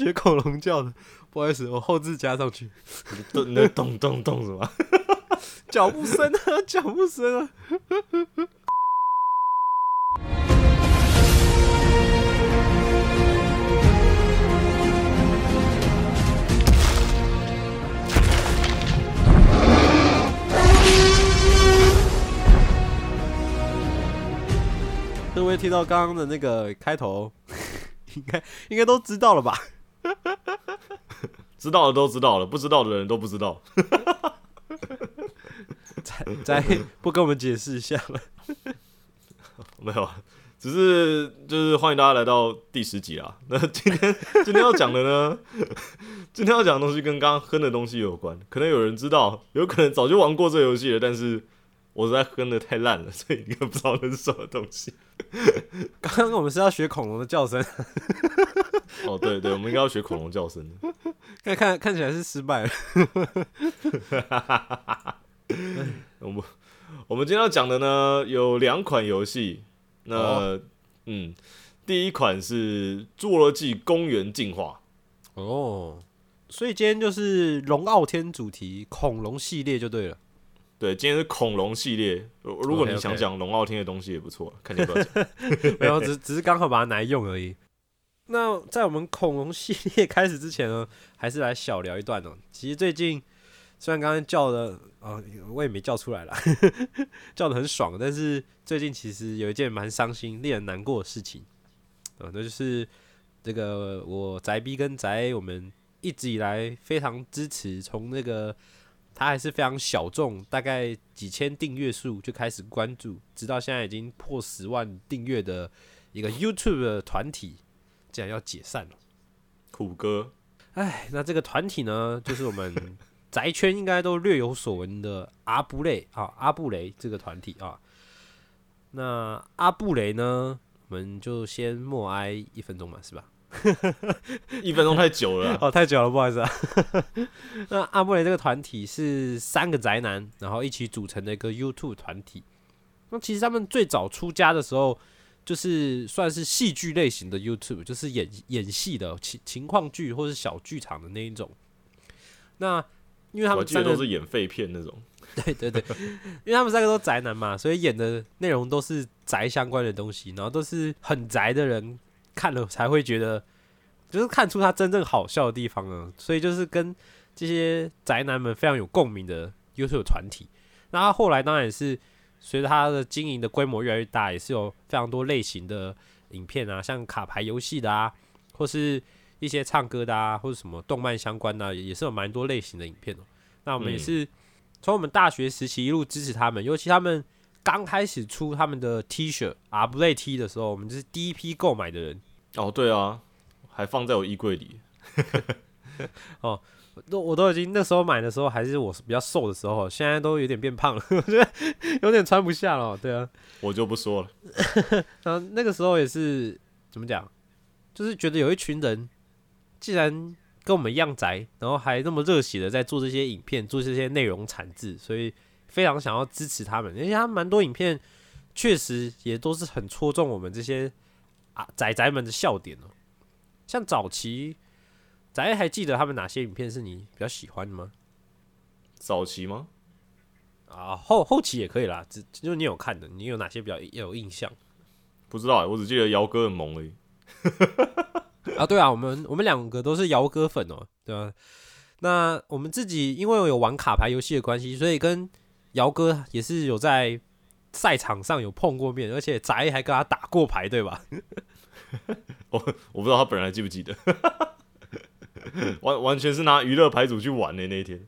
学恐龙叫的，不好意思，我后置加上去。咚，那咚咚咚什么？脚步声啊，脚步声啊！各位听到刚刚的那个开头，应该应该都知道了吧？知道的都知道了，不知道的人都不知道。再再不跟我们解释一下了？没有，只是就是欢迎大家来到第十集啊。那今天今天要讲的呢，今天要讲的东西跟刚刚哼的东西有关。可能有人知道，有可能早就玩过这游戏了，但是我实在哼的太烂了，所以你不知道那是什么东西。刚刚我们是要学恐龙的叫声，哦，对对，我们应该要学恐龙叫声的。看看看起来是失败了。我们我们今天要讲的呢，有两款游戏。那、哦嗯，第一款是《侏罗纪公园进化哦，所以今天就是龙傲天主题恐龙系列就对了。》。对，今天是恐龙系列。如如果你想讲龙傲天的东西也不错，看你要不要讲。没有，只只是刚好把它拿来用而已。那在我们恐龙系列开始之前呢，还是来小聊一段哦。其实最近虽然刚刚叫的啊、我也没叫出来啦，叫的很爽，但是最近其实有一件蛮伤心、令人难过的事情啊、那就是这个我宅 B 跟宅我们一直以来非常支持，从那个他还是非常小众，大概几千订阅数就开始关注，直到现在已经破十万订阅的一个 YouTube 的团体，竟然要解散了。虎哥，哎，那这个团体呢，就是我们 宅圈应该都略有所闻的阿布雷啊，阿布雷这个团体啊。那阿布雷呢，我们就先默哀一分钟嘛，是吧？一分钟太久了啊。哦，太久了，不好意思啊。那阿布雷这个团体是三个宅男，然后一起组成的一个 YouTube 团体。那其实他们最早出家的时候，就是算是戏剧类型的 YouTube，就是演演戏的情情况剧或是小剧场的那一种。那因为他们三个都是演废片那种。对 对对，因为他们三个都宅男嘛，所以演的内容都是宅相关的东西，然后都是很宅的人看了才会觉得，就是看出他真正好笑的地方呢。所以就是跟这些宅男们非常有共鸣的 YouTube 团体。那他后来当然也是随着他的经营的规模越来越大，也是有非常多类型的影片啊，像卡牌游戏的啊，或是一些唱歌的啊，或者什么动漫相关的、啊，也也是有蛮多类型的影片哦、那我们也嗯是从我们大学时期一路支持他们，尤其他们刚开始出他们的 T 恤啊不类 T 的时候，我们就是第一批购买的人。哦，对啊，还放在我衣柜里。都我都已经那时候买的时候还是我比较瘦的时候，现在都有点变胖了，我觉得有点穿不下了。对啊，我就不说了。然 后那个时候也是怎么讲，就是觉得有一群人既然跟我们一样宅，然后还那么热血的在做这些影片，做这些内容产制，所以非常想要支持他们。而且他们蛮多影片确实也都是很戳中我们这些啊宅宅们的笑点哦。像早期宅还记得他们哪些影片是你比较喜欢的吗？早期吗？啊，后后期也可以啦，只就是你有看的，你有哪些比较有印象？不知道哎、我只记得姚哥很萌而已。啊，对啊，我们我们两个都是姚哥粉哦，对吧、那我们自己因为有玩卡牌游戏的关系，所以跟姚哥也是有在赛场上有碰过面，而且宅还跟他打过牌，对吧？我 我不知道他本人还记不记得，完完全是拿娱乐牌组去玩的、那一天，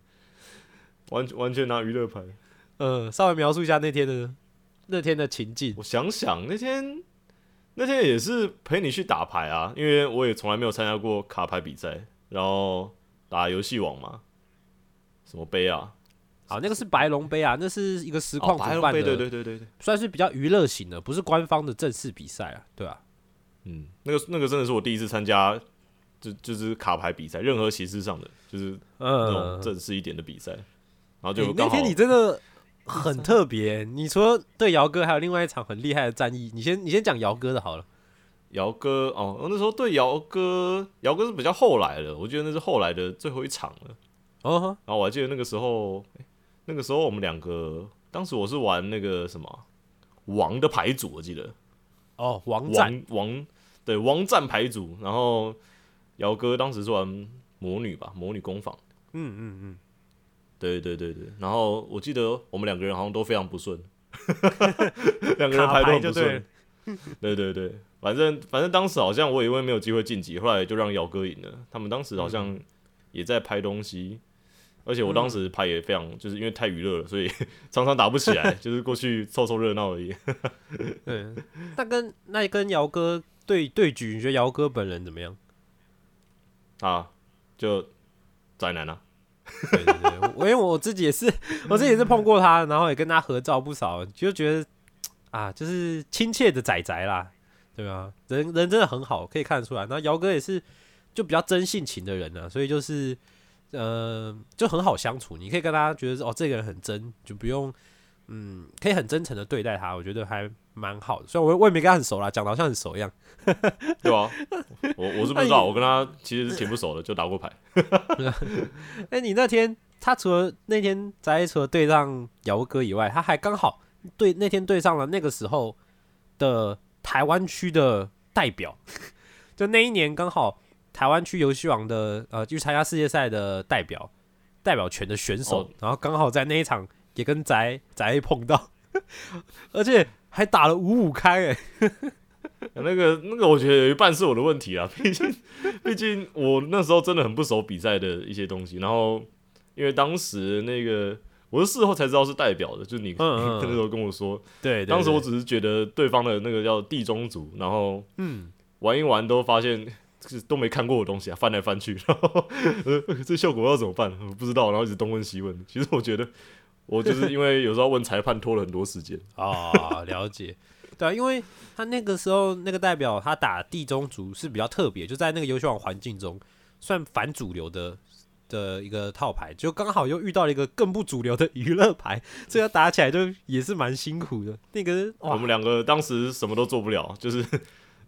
完完全拿娱乐牌。呃，稍微描述一下那天的那天的情境。我想想，那天那天也是陪你去打牌啊，因为我也从来没有参加过卡牌比赛，然后打游戏网嘛，什么杯啊，啊，那个是白龙杯啊，那是一个实况主办的，对对对对对，算是比较娱乐型的，不是官方的正式比赛啊，对吧、嗯，那个那个真的是我第一次参加，就就是卡牌比赛，任何形式上的，就是那种嗯，正式一点的比赛，然后欸就那天你真的很特别。你除了对姚哥，还有另外一场很厉害的战役。你先你先讲姚哥的好了。姚哥哦，我那时候对姚哥，姚哥是比较后来的，我觉得那是后来的最后一场了。哦呵，然后我还记得那个时候，那个时候我们两个，当时我是玩那个什么王的牌组，我记得哦，王战王王对王战牌组，然后姚哥当时是玩魔女吧，魔女工坊，嗯嗯嗯，对对对对，然后我记得我们两个人好像都非常不顺，两个人卡牌都很不顺，对对对，反正反正当时好像我以为没有机会晋级，后来就让姚哥赢了。他们当时好像也在拍东西，而且我当时拍也非常，就是因为太娱乐了，所以 常常打不起来，就是过去凑凑热闹而已。对。那跟那跟姚哥对对局，你觉得姚哥本人怎么样？啊，就宅男啊，对对对，我因为我自己也是，我自己也是碰过他，然后也跟他合照不少，就觉得啊，就是亲切的仔仔啦，对吧？人人真的很好，可以看得出来。然后姚哥也是就比较真性情的人呢、啊，所以就是呃，就很好相处。你可以跟他觉得哦，这个人很真，就不用嗯，可以很真诚的对待他，我觉得还蛮好的。虽然我我也没跟他很熟啦，讲的好像很熟一样。对吧、我我是不知道，我跟他其实是挺不熟的，就打过牌。哎、你那天他除了那天在除了对上姚哥以外，他还刚好对那天对上了那个时候的台湾区的代表，就那一年刚好台湾区游戏王的呃去参加世界赛的代表代表权的选手，哦然后刚好在那一场也跟宅宅碰到，而且还打了五五开哎、那个那个，我觉得有一半是我的问题啊，毕竟毕竟我那时候真的很不熟比赛的一些东西，然后因为当时那个我是事后才知道是代表的，就是你嗯嗯那时候跟我说，对对当时我只是觉得对方的那个叫地中组，然后嗯玩一玩都发现是都没看过的东西啊，翻来翻去，然后呃这效果要怎么办？我不知道，然后一直东问西问。其实我觉得我就是因为有时候问裁判拖了很多时间，啊，了解。对啊，因为他那个时候那个代表他打地中族是比较特别，就在那个游戏王环境中算反主流的的一个套牌，就刚好又遇到了一个更不主流的娱乐牌，所以要打起来就也是蛮辛苦的。那个我们两个当时什么都做不了，就是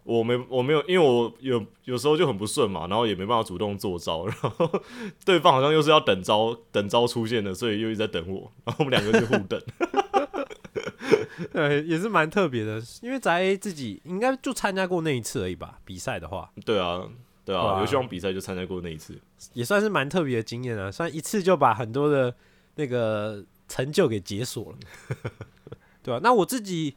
我没我没有，因为我有有时候就很不顺嘛，然后也没办法主动做招，然后对方好像又是要等招等招出现的，所以又一直在等我，然后我们两个就互等。对也是蛮特别的，因为宅自己应该就参加过那一次而已吧，比赛的话对啊，对啊，哇游戏王比赛就参加过那一次。也算是蛮特别的经验啊，算一次就把很多的那个成就给解锁了，对吧、那我自己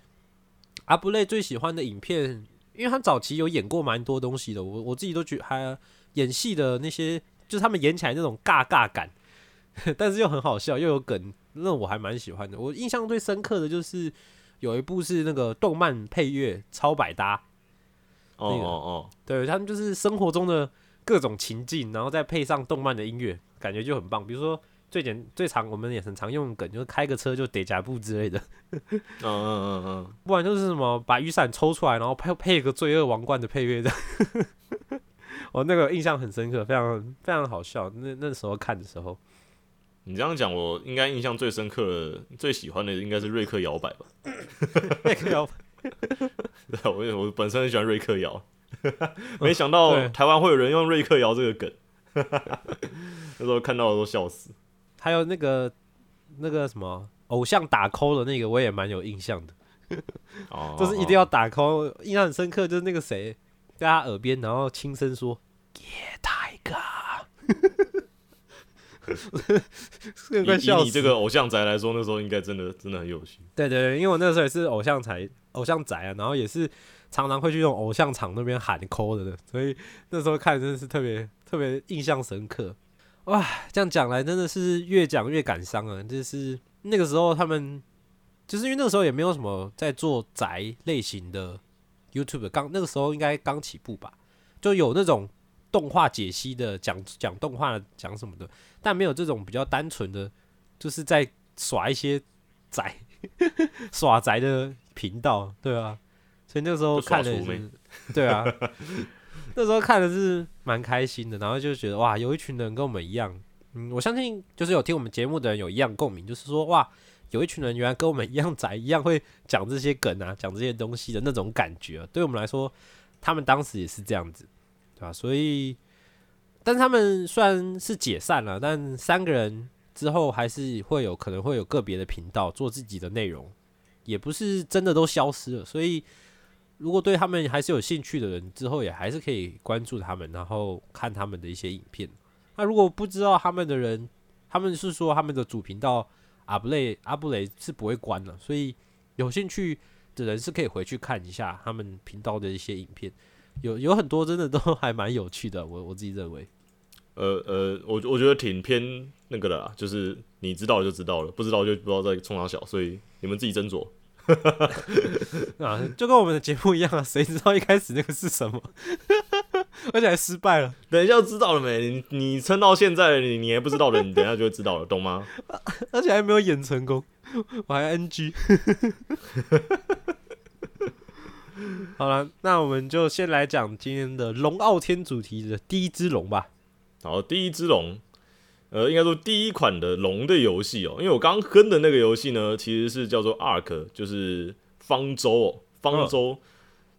阿布累最喜欢的影片，因为他早期有演过蛮多东西的，我我自己都觉得还演戏的那些，就是他们演起来那种尬尬感，但是又很好笑又有梗，那我还蛮喜欢的。我印象最深刻的就是有一部是那个动漫配乐超百搭，哦那个哦哦，对他们就是生活中的各种情境，然后再配上动漫的音乐，感觉就很棒。比如说最简最常我们也很常用梗，就是开个车就得甲布之类的，嗯嗯嗯嗯，不然就是什么把雨伞抽出来，然后配配一个罪恶王冠的配乐的。我那个印象很深刻，非常非常好笑。那那时候看的时候，你这样讲，我应该印象最深刻的、最喜欢的应该是瑞克摇摆吧？瑞克摇摆对啊，我也我本身很喜欢瑞克摇，没想到台湾会有人用瑞克摇这个梗，那时候看到的都笑死。还有那个那个什么偶像打 call 的那个，我也蛮有印象的。哦，就是一定要打 call。印象很深刻，就是那个谁在他耳边，然后轻声说“野太哥”，这个笑你这个偶像宅来说，那时候应该真的真的很有趣。对对对，因为我那时候也是偶像宅偶像宅啊，然后也是常常会去那种偶像场那边喊 call 的，所以那时候看真的是特别特别印象深刻。哇，这样讲来真的是越讲越感伤啊！就是那个时候他们，就是因为那个时候也没有什么在做宅类型的 YouTube，刚那个时候应该刚起步吧，就有那种动画解析的，讲讲动画的讲什么的，但没有这种比较单纯的，就是在耍一些宅耍宅的频道，对啊，所以那个时候看的对啊，那时候看的是蛮开心的，然后就觉得哇，有一群人跟我们一样，嗯，我相信就是有听我们节目的人有一样共鸣，就是说哇，有一群人原来跟我们一样宅，一样会讲这些梗啊，讲这些东西的那种感觉、对我们来说，他们当时也是这样子，对吧、所以，但是他们虽然是解散了，但三个人之后还是会有可能会有个别的频道做自己的内容，也不是真的都消失了，所以。如果对他们还是有兴趣的人，之后也还是可以关注他们，然后看他们的一些影片。那如果不知道他们的人，他们是说他们的主频道阿布雷阿布雷是不会关的，所以有兴趣的人是可以回去看一下他们频道的一些影片，有有很多真的都还蛮有趣的，我我自己认为。呃呃，我我觉得挺偏那个的啦，就是你知道就知道了，不知道就不知道在冲哪小，所以你们自己斟酌。啊，就跟我们的节目一样啊，谁知道一开始那个是什么，而且还失败了。等一下就知道了没？你你撑到现在，你你还不知道的，你等一下就会知道了，懂吗？而且还没有演成功，我还 NG。好了，那我们就先来讲今天的龙傲天主题的第一只龙吧。好，第一只龙，呃，应该说第一款的龙的游戏哦，因为我刚刚跟的那个游戏呢，其实是叫做 Ark，就是方舟哦，方舟。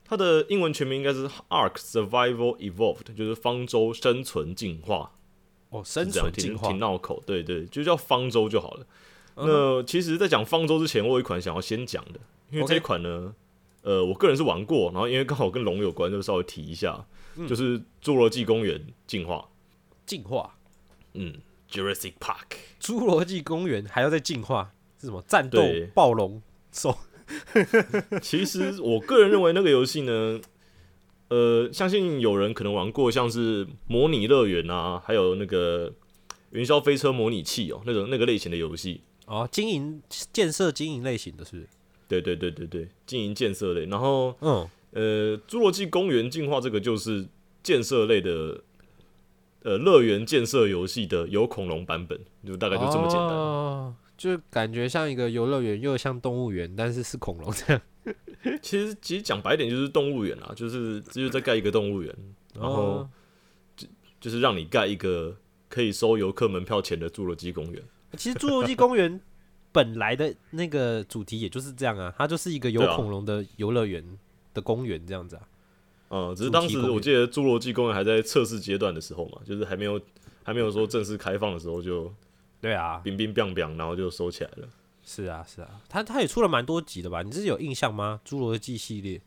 它的英文全名应该是 Ark Survival Evolved，就是方舟生存进化。哦，生存进化挺，绕口，对对，就叫方舟就好了。嗯那其实，在讲方舟之前，我有一款想要先讲的，因为这一款呢，呃，我个人是玩过，然后因为刚好跟龙有关，就稍微提一下，嗯就是《侏罗纪公园》进化，进化。嗯，Jurassic Park，侏罗纪公园还要再进化，是什么？战斗暴龙兽？其实我个人认为那个游戏呢，呃，相信有人可能玩过，像是模拟乐园啊，还有那个云霄飞车模拟器哦，那种那个类型的游戏。哦，经营建设经营类型的，是不是？对对对对对，经营建设类，然后嗯，呃，侏罗纪公园进化这个就是建设类的，呃，乐园建设游戏的有恐龙版本，就大概就这么简单。哦，就感觉像一个游乐园，又像动物园，但是是恐龙这样。其实其实讲白点就是动物园啊，就是就是在盖一个动物园，然后哦就是让你盖一个可以收游客门票钱的侏罗纪公园。其实侏罗纪公园本来的那个主题也就是这样啊，它就是一个有恐龙的游乐园的公园这样子啊。嗯，只是当时我记得侏罗纪公园还在测试阶段的时候嘛，就是还没有还没有说正式开放的时候就对啊，冰冰冰冰，然后就收起来了。是啊，是啊，他他也出了蛮多集的吧？你自己有印象吗？侏罗纪系列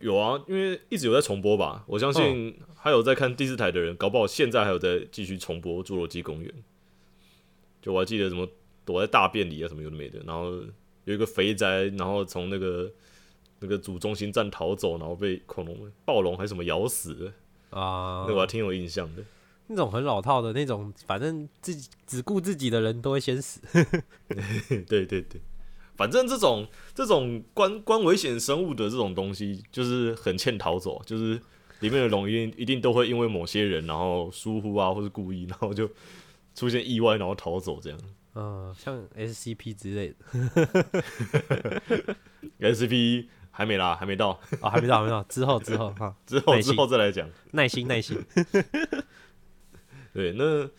有啊，因为一直有在重播吧，我相信还有在看第四台的人，搞不好现在还有在继续重播《侏罗纪公园》。就我还记得什么躲在大便里啊，什么有的没的，然后有一个肥宅，然后从那个那个主中心站逃走，然后被恐龙、暴龙还是什么咬死了，啊，那我还挺有印象的。那种很老套的那种，反正自己只顾自己的人都会先死。对对对，反正这种这种关关危险生物的这种东西，就是很欠逃走，就是里面的龙一定一定都会因为某些人，然后疏忽啊，或是故意，然后就出现意外，然后逃走这样。嗯，像 SCP 之类的 SCP 还没啦，还没到，啊、还没到，还没到，之后之后哈，之后 耐心。之后再来讲。耐心耐心。对，那《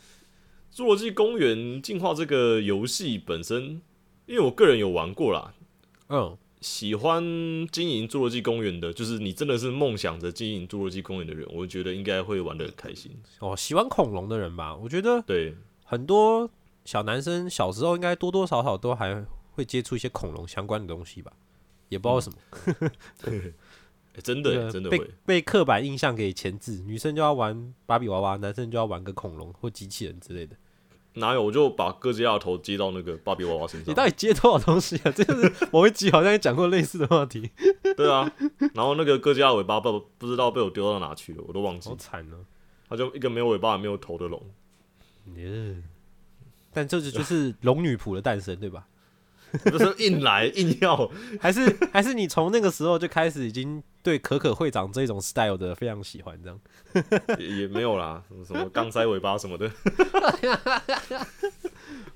侏罗纪公园》进化这个游戏本身，因为我个人有玩过啦，嗯，喜欢经营侏罗纪公园的，就是你真的是梦想着经营侏罗纪公园的人，我觉得应该会玩的很开心。哦，喜欢恐龙的人吧，我觉得对，很多小男生小时候应该多多少少都还会接触一些恐龙相关的东西吧，也不知道什么，欸真的真的会。被刻板印象给钳制，女生就要玩芭比娃娃，男生就要玩个恐龙或机器人之类的。哪有？我就把哥吉拉的头接到那个芭比娃娃身上。你到底接多少东西啊？这就是某一集好像也讲过类似的话题，对啊，然后那个哥吉拉尾巴不不知道被我丢到哪去了，我都忘记好。惨哦、它就一个没有尾巴也没有头的龙。耶但这就就是龙女仆的诞生，对吧？不是硬来硬要，还是还是你从那个时候就开始已经对可可会长这种 style 的非常喜欢，这样也也没有啦，什么什么钢塞尾巴什么的。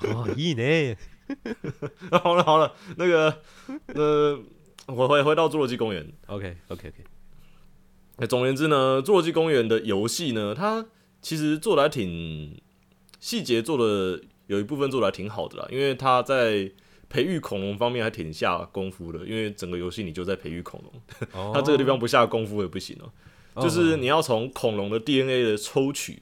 哇，iyi 呢？好了好了，那个呃，我回回到侏罗纪公园。OK OK OK，那总而言之呢，侏罗纪公园的游戏呢，它其实做的还挺细节做的有一部分做的还挺好的啦，因为它在培育恐龙方面还挺下功夫的，因为整个游戏你就在培育恐龙，哦。它这个地方不下功夫也不行哦、就是你要从恐龙的 DNA 的抽取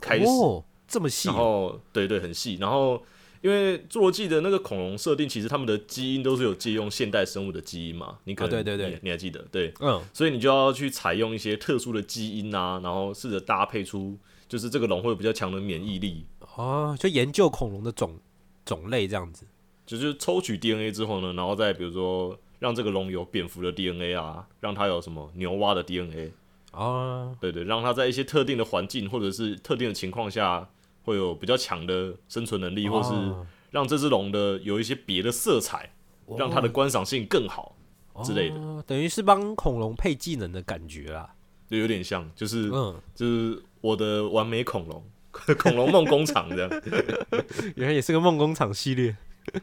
开始，哦，这么细。然哦、后对对很细，然后因为侏罗纪的那个恐龙设定，其实他们的基因都是有借用现代生物的基因嘛，你可能、啊对对对。你，你还记得？对，嗯，所以你就要去采用一些特殊的基因啊，然后试着搭配出就是这个龙会有比较强的免疫力。哦，就研究恐龙的种种类这样子。就是抽取 DNA 之后呢，然后再比如说让这个龙有蝙蝠的 DNA 啊，让它有什么牛蛙的 DNA，啊，对对，让它在一些特定的环境或者是特定的情况下会有比较强的生存能力，或是哦让这只龙的有一些别的色彩，让它的观赏性更好，之类的。哦等于是帮恐龙配技能的感觉啦。就有点像，就是嗯，就是我的完美恐龙，恐龙梦工厂这样。原来也是个梦工厂系列。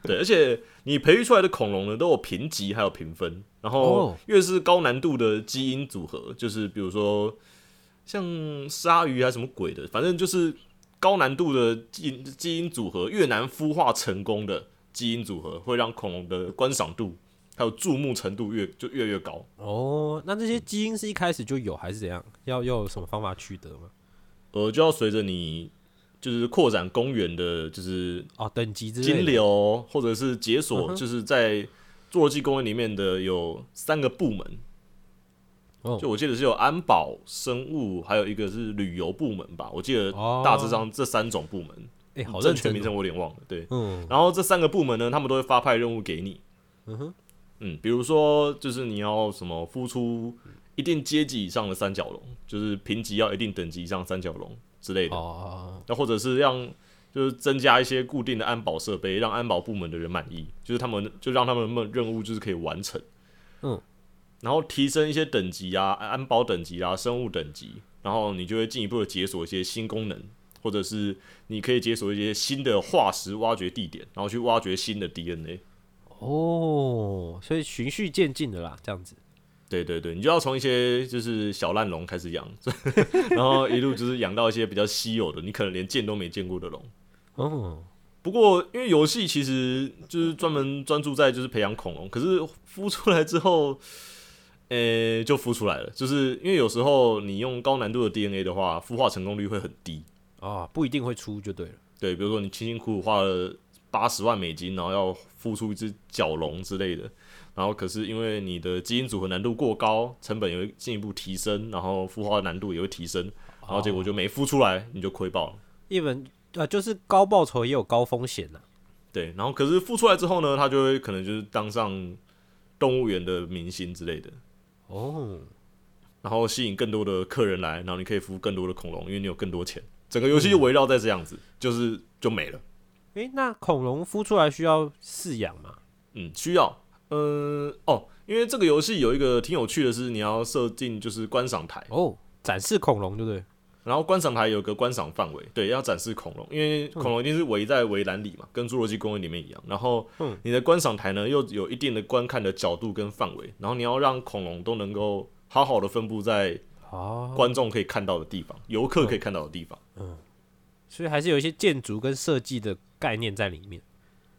对，而且你培育出来的恐龙呢，都有评级还有评分，然后哦越是高难度的基因组合，就是比如说像鲨鱼还是什么鬼的，反正就是高难度的基基因组合，越难孵化成功的基因组合，会让恐龙的观赏度还有注目程度越就越越高。哦，那这些基因是一开始就有还是怎样？要要有什么方法取得吗？呃，就要随着你就是扩展公园的，就是哦，等级之金流或者是解嗯锁，就是在侏罗纪公园里面的有三个部门，哦就我记得是有安保、生物，还有一个是旅游部门吧。我记得哦大致上这三种部门，哎、好正确名称我有点忘了。对，嗯然后这三个部门呢，他们都会发派任务给你。嗯哼，嗯，比如说就是你要什么孵出一定阶级以上的三角龙，就是评级要一定等级以上的三角龙之类的。哦，那或者是让就是增加一些固定的安保设备，让安保部门的人满意，就是他们就让他们的任务就是可以完成。嗯，然后提升一些等级啊，安保等级啊，生物等级，然后你就会进一步的解锁一些新功能，或者是你可以解锁一些新的化石挖掘地点，然后去挖掘新的 DNA。哦，所以循序渐进的啦，这样子。对对对，你就要从一些就是小烂龙开始养，然后一路就是养到一些比较稀有的，你可能连见都没见过的龙。哦，不过，因为游戏其实就是专门专注在就是培养恐龙，可是孵出来之后，呃、就孵出来了。就是因为有时候你用高难度的 DNA 的话，孵化成功率会很低。哦，不一定会出就对了。对，比如说你辛辛苦苦花了八十万美金，然后要孵出一只角龙之类的，然后可是因为你的基因组合难度过高，成本也会进一步提升，然后孵化难度也会提升，然后结果就没孵出来，你就亏爆了。一本啊，就是高报酬也有高风险呐、对，然后可是孵出来之后呢，他就会可能就是当上动物园的明星之类的，哦，然后吸引更多的客人来，然后你可以孵更多的恐龙，因为你有更多钱。整个游戏就围绕在这样子，就是就没了。诶、那恐龙孵出来需要饲养吗？嗯，需要，嗯、哦，因为这个游戏有一个挺有趣的是，你要设定就是观赏台，哦，展示恐龙对不对？然后观赏台有个观赏范围，对，要展示恐龙，因为恐龙一定是围在围栏里嘛，跟侏罗纪公园里面一样。然后嗯，你的观赏台呢又有一定的观看的角度跟范围，然后你要让恐龙都能够好好的分布在哦，观众可以看到的地方，游客可以看到的地方。嗯所以还是有一些建筑跟设计的概念在里面。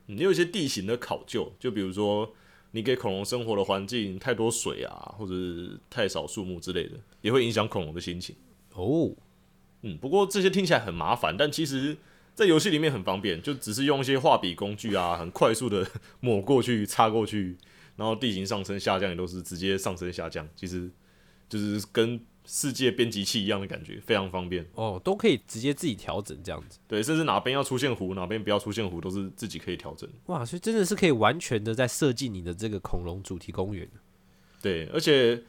嗯，也有一些地形的考究，就比如说你给恐龙生活的环境太多水啊，或者是太少树木之类的，也会影响恐龙的心情。哦，嗯，不过这些听起来很麻烦，但其实，在游戏里面很方便，就只是用一些画笔工具啊，很快速的抹过去、擦过去，然后地形上升下降也都是直接上升下降，其实就是跟世界编辑器一样的感觉，非常方便。哦，都可以直接自己调整这样子。对，甚至哪边要出现湖，哪边不要出现湖，都是自己可以调整。哇，所以真的是可以完全的在设计你的这个恐龙主题公园。对，而且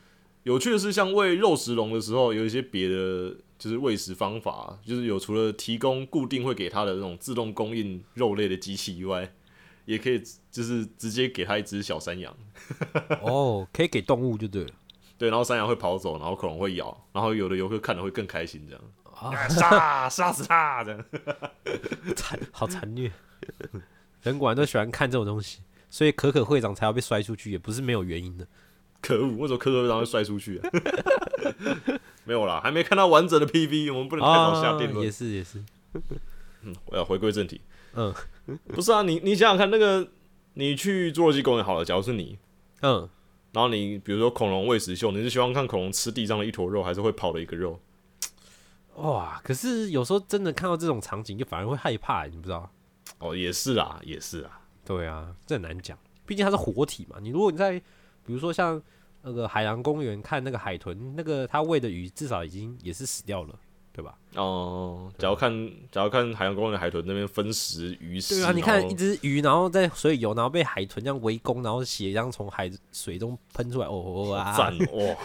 有趣的是，像喂肉食龙的时候，有一些别的就是喂食方法，就是有除了提供固定会给它的那种自动供应肉类的机器以外，也可以就是直接给它一只小山羊。哦，可以给动物就对了。对，然后山羊会跑走，然后恐龙会咬，然后有的游客看了会更开心，这样啊，杀杀死他，这样 残好残虐。人果然都喜欢看这种东西，所以可可会长才要被摔出去，也不是没有原因的。可恶，为什么可可会长会摔出去啊？没有啦，还没看到完整的 PV，我们不能太早下定论。也是也是，嗯，我要回归正题。嗯，不是啊，你你想想看，那个你去侏罗纪公园好了，假如是你，嗯，然后你比如说恐龙喂食秀，你是希望看恐龙吃地上的一坨肉，还是会跑的一个肉？哇，可是有时候真的看到这种场景，就反而会害怕，你不知道？哦，也是啊，也是啊，对啊，这很难讲，毕竟它是活体嘛。你如果你在比如说像那个海洋公园看那个海豚，那个它喂的鱼至少已经也是死掉了，对吧？哦，假如看假如看海洋公园的海豚那边分食鱼食，对啊，你看一只鱼，然后在水里游，然后被海豚这样围攻，然后血这样从海水中喷出来，哦啊，赞哇，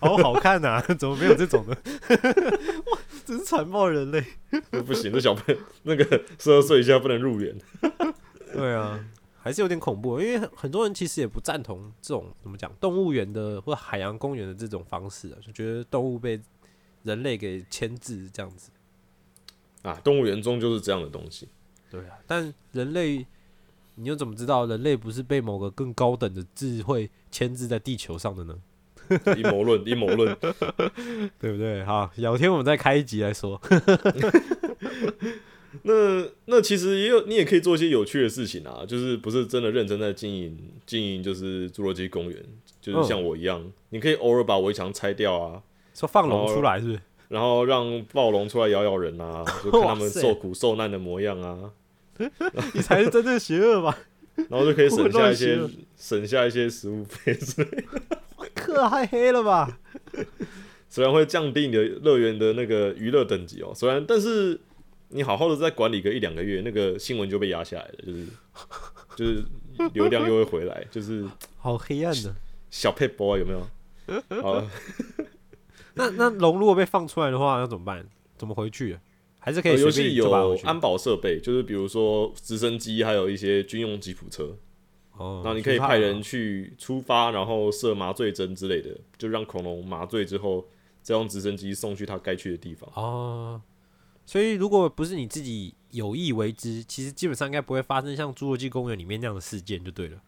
好好看呐！怎么没有这种的？哇，真是残暴人类！不行，这小朋友那个十二岁以下不能入园。对啊。还是有点恐怖，因为很多人其实也不赞同这种怎么讲动物园的或海洋公园的这种方式啊，就觉得动物被人类给牵制这样子啊。动物园中就是这样的东西，对啊。但人类，你又怎么知道人类不是被某个更高等的智慧牵制在地球上的呢？阴谋论，阴谋论，对不对？好，有天我们再开一集来说。那那其实也有，你也可以做一些有趣的事情啊，就是不是真的认真在经营经营，就是侏罗纪公园，就是像我一样，你可以偶尔把围墙拆掉啊，说放龙出来是不是？然后让暴龙出来咬咬人啊，就看他们受苦受难的模样啊。你才是真正邪恶吧？然后就可以省下一些 省下一些食物费之类的。可太黑了吧？虽然会降低你的乐园的那个娱乐等级哦，虽然但是。你好好的再管理个一两个月，那个新闻就被压下来了，就是就是流量又会回来，就是 好黑暗的小 p 波 b 有没有？好，那那龙如果被放出来的话，要怎么办？怎么回去？还是可以？游戏有安保设备，就是比如说直升机，还有一些军用吉普车。哦，那你可以派人去出发，然后设麻醉针之类的，就让恐龙麻醉之后，再用直升机送去它该去的地方。哦。所以，如果不是你自己有意为之，其实基本上应该不会发生像侏罗纪公园里面那样的事件，就对了。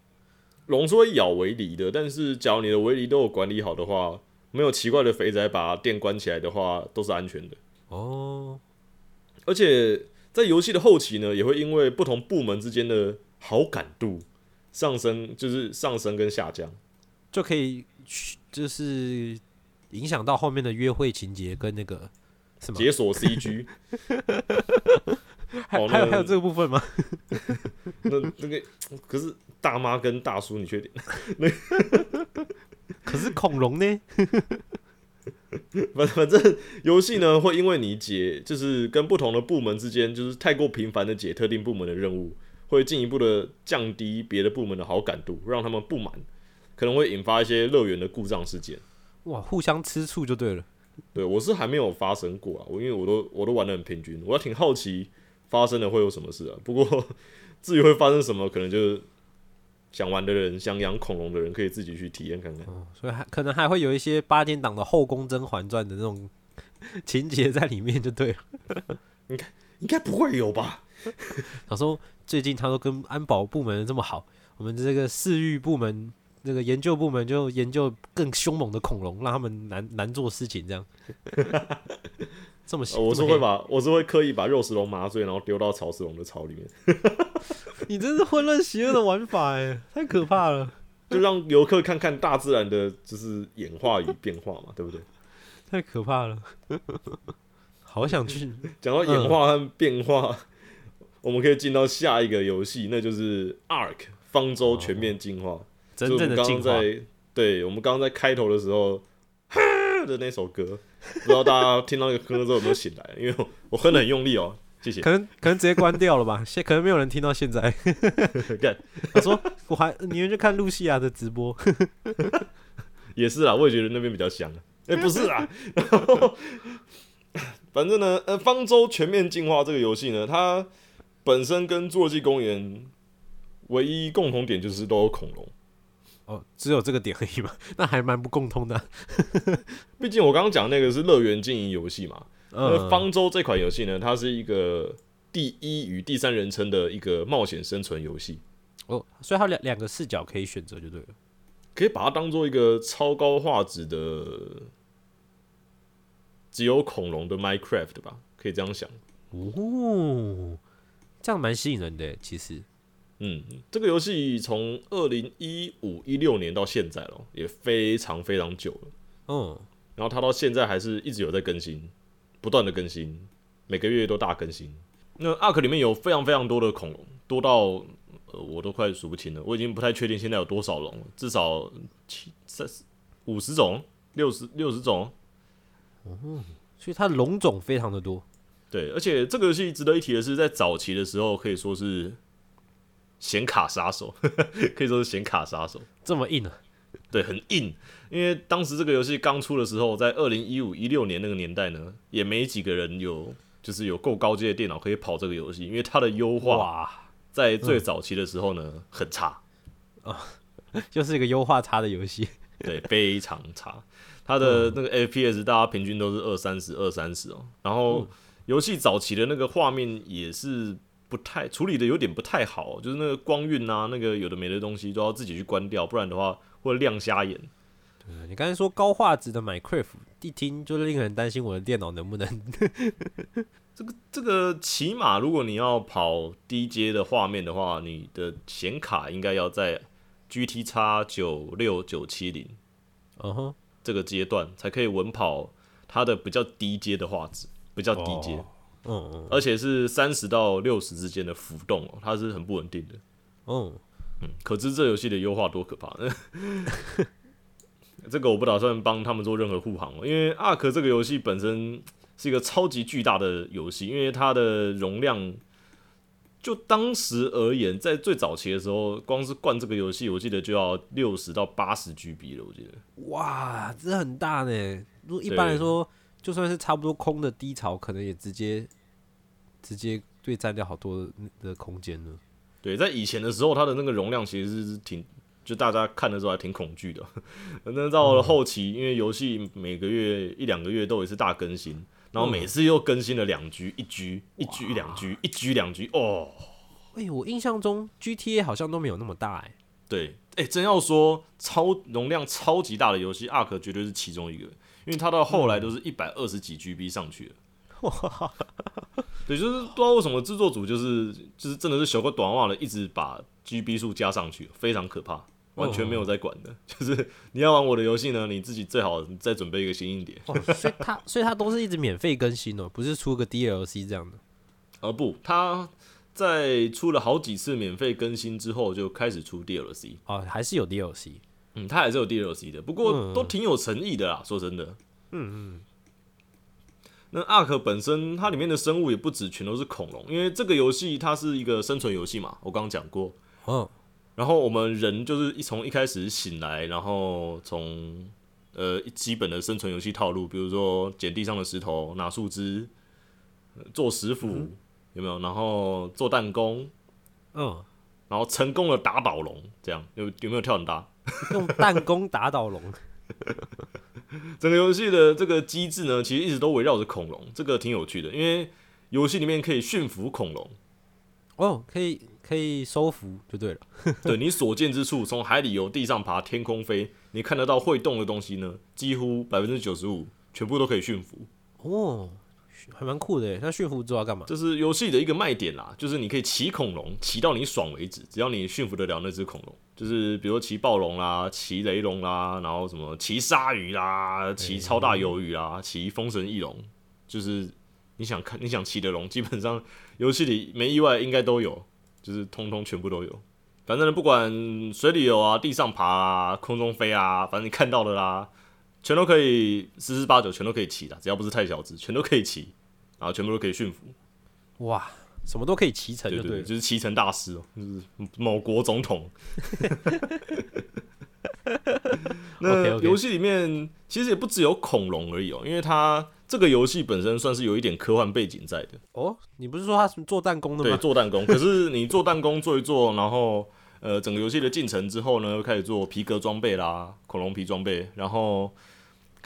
龙是会咬围篱的，但是假如你的围篱都有管理好的话，没有奇怪的肥仔把店关起来的话，都是安全的。哦。而且在游戏的后期呢，也会因为不同部门之间的好感度上升，就是上升跟下降，就可以就是影响到后面的约会情节跟那个什么。解锁 CG，还还有还有这个部分吗？那那个可是大妈跟大叔，你确定？那 可是恐龙呢？反反正游戏呢，会因为你解，就是跟不同的部门之间，就是太过频繁的解特定部门的任务，会进一步的降低别的部门的好感度，让他们不满，可能会引发一些乐园的故障事件。哇，互相吃醋就对了。对，我是还没有发生过啊，我因为我都我都玩的很平均，我还挺好奇发生了会有什么事啊。不过 至于会发生什么，可能就是想玩的人，想养恐龙的人，可以自己去体验看看。哦所以还可能还会有一些八点档的后宫甄嬛传的那种 情节在里面，就对了。应该应该不会有吧？他说最近他都跟安保部门这么好，我们这个饲育部门。这个研究部门就研究更凶猛的恐龙，让他们难难做事情，这样。这么，我是会把，我是会刻意把肉食龙麻醉，然后丢到草食龙的草里面。你真是混乱邪恶的玩法哎，太可怕了！就让游客看看大自然的，就是演化与变化嘛，对不对？太可怕了，好想去。讲到演化和变化，我们可以进到下一个游戏，那就是 Ark 方舟全面进化。真正的进化。对我们刚刚在开头的时候哈的那首歌，不知道大家听到那个歌之后有没有醒来？因为我我哼的很用力哦，谢谢。可能可能直接关掉了吧，现可能没有人听到现在。干他说我还你们去看露西亚的直播，也是啦，我也觉得那边比较香。哎、不是啊，然后反正呢，呃，方舟全面进化这个游戏呢，它本身跟侏罗纪公园唯一共同点就是都有恐龙。哦，只有这个点而已嘛，那还蛮不共通的啊。毕竟我刚刚讲那个是乐园经营游戏嘛，那嗯，方舟这款游戏呢，它是一个第一与第三人称的一个冒险生存游戏，哦，所以它两两个视角可以选择就对了。可以把它当做一个超高画质的只有恐龙的 Minecraft 吧，可以这样想。哦，这样蛮吸引人的，其实。嗯，这个游戏从二零一五一六年到现在了，也非常非常久了。嗯，然后它到现在还是一直有在更新，不断的更新，每个月都大更新。那 Ark 里面有非常非常多的恐龙，多到呃我都快数不清了，我已经不太确定现在有多少龙了，至少七三五十种、六十六十种。所以它龙种非常的多。对，而且这个游戏值得一提的是，在早期的时候可以说是显卡杀手，可以说是显卡杀手。这么硬啊？对，很硬。因为当时这个游戏刚出的时候，在二零一五一六年那个年代呢，也没几个人有就是有够高阶的电脑可以跑这个游戏，因为它的优化，在最早期的时候呢、很差啊，就是一个优化差的游戏。对，非常差。它的那个 FPS 大家平均都是二三十、二三十哦，然后游戏早期的那个画面也是不太处理的有点不太好，就是那个光晕啊，那个有的没的东西都要自己去关掉，不然的话会亮瞎眼。对你刚才说高画质的 Minecraft，一听就令人担心我的电脑能不能 这个这个起码如果你要跑低阶的画面的话，你的显卡应该要在 GT x 九六九七零嗯哼，这个阶段才可以稳跑它的比较低阶的画质，比较低阶，哦嗯嗯而且是三十到六十之间的浮动哦，它是很不稳定的。嗯，嗯，可知这游戏的优化多可怕。这个我不打算帮他们做任何护航哦，因为 Ark 这个游戏本身是一个超级巨大的游戏，因为它的容量，就当时而言，在最早期的时候，光是灌这个游戏，我记得就要六十到八十 GB 了，我记得。哇，这很大呢。如果一般来说，就算是差不多空的低潮，可能也直接直接对占掉好多的的空间了。对，在以前的时候，它的那个容量其实是挺，就大家看的时候还挺恐惧的。那到了后期，因为游戏每个月一两个月都有一次大更新，然后每次又更新了两局、一局、一局两局、一局两局，哦，哎、我印象中 GTA 好像都没有那么大哎、对，哎、真要说超容量超级大的游戏，Ark 绝对是其中一个，因为它到后来都是一百二十几 GB 上去了。对，就是不知道为什么制作组就是就是真的是小个短袜的，一直把 GB 数加上去，非常可怕，完全没有在管的。就是你要玩我的游戏呢，你自己最好再准备一个新硬碟。哦，所以它所以它都是一直免费更新哦，不是出个 DLC 这样的。而不，它在出了好几次免费更新之后，就开始出 DLC。哦，还是有 DLC。嗯，它还是有 DLC 的，不过嗯都挺有诚意的啦。说真的，嗯嗯。那 Ark 本身它里面的生物也不止全都是恐龙，因为这个游戏它是一个生存游戏嘛，我刚刚讲过。哦，然后我们人就是一从一开始醒来，然后从呃基本的生存游戏套路，比如说捡地上的石头、拿树枝、呃做石斧，有没有？然后做弹弓，嗯，然后成功的打倒龙，这样有有没有跳很大？用弹弓打倒龙。整个游戏的这个机制呢，其实一直都围绕着恐龙，这个挺有趣的，因为游戏里面可以驯服恐龙，哦，可以可以收服就对了。对你所见之处，从海里游、地上爬、天空飞，你看得到会动的东西呢，几乎百分之九十五全部都可以驯服。哦，还蛮酷的耶。那驯服之后要干嘛？这是游戏的一个卖点啦，就是你可以骑恐龙，骑到你爽为止，只要你驯服得了那只恐龙。就是比如说骑暴龙啦，骑雷龙啦，然后什么骑鲨鱼啦，骑超大鱿鱼啦，骑风神翼龙，就是你想看你想骑的龙，基本上游戏里没意外应该都有，就是通通全部都有。反正不管水里游啊、地上爬啊、空中飞啊，反正你看到的啦，全都可以十之八九全都可以骑的，只要不是太小只，全都可以骑，然后全部都可以驯服。哇，什么都可以骑乘对对对，就是骑乘大师哦，就是某国总统。那游戏里面其实也不只有恐龙而已哦，因为它这个游戏本身算是有一点科幻背景在的。哦，你不是说他是做弹弓的对，吗？做弹弓。可是你做弹弓做一做，然后呃，整个游戏的进程之后呢，又开始做皮革装备啦，恐龙皮装备，然后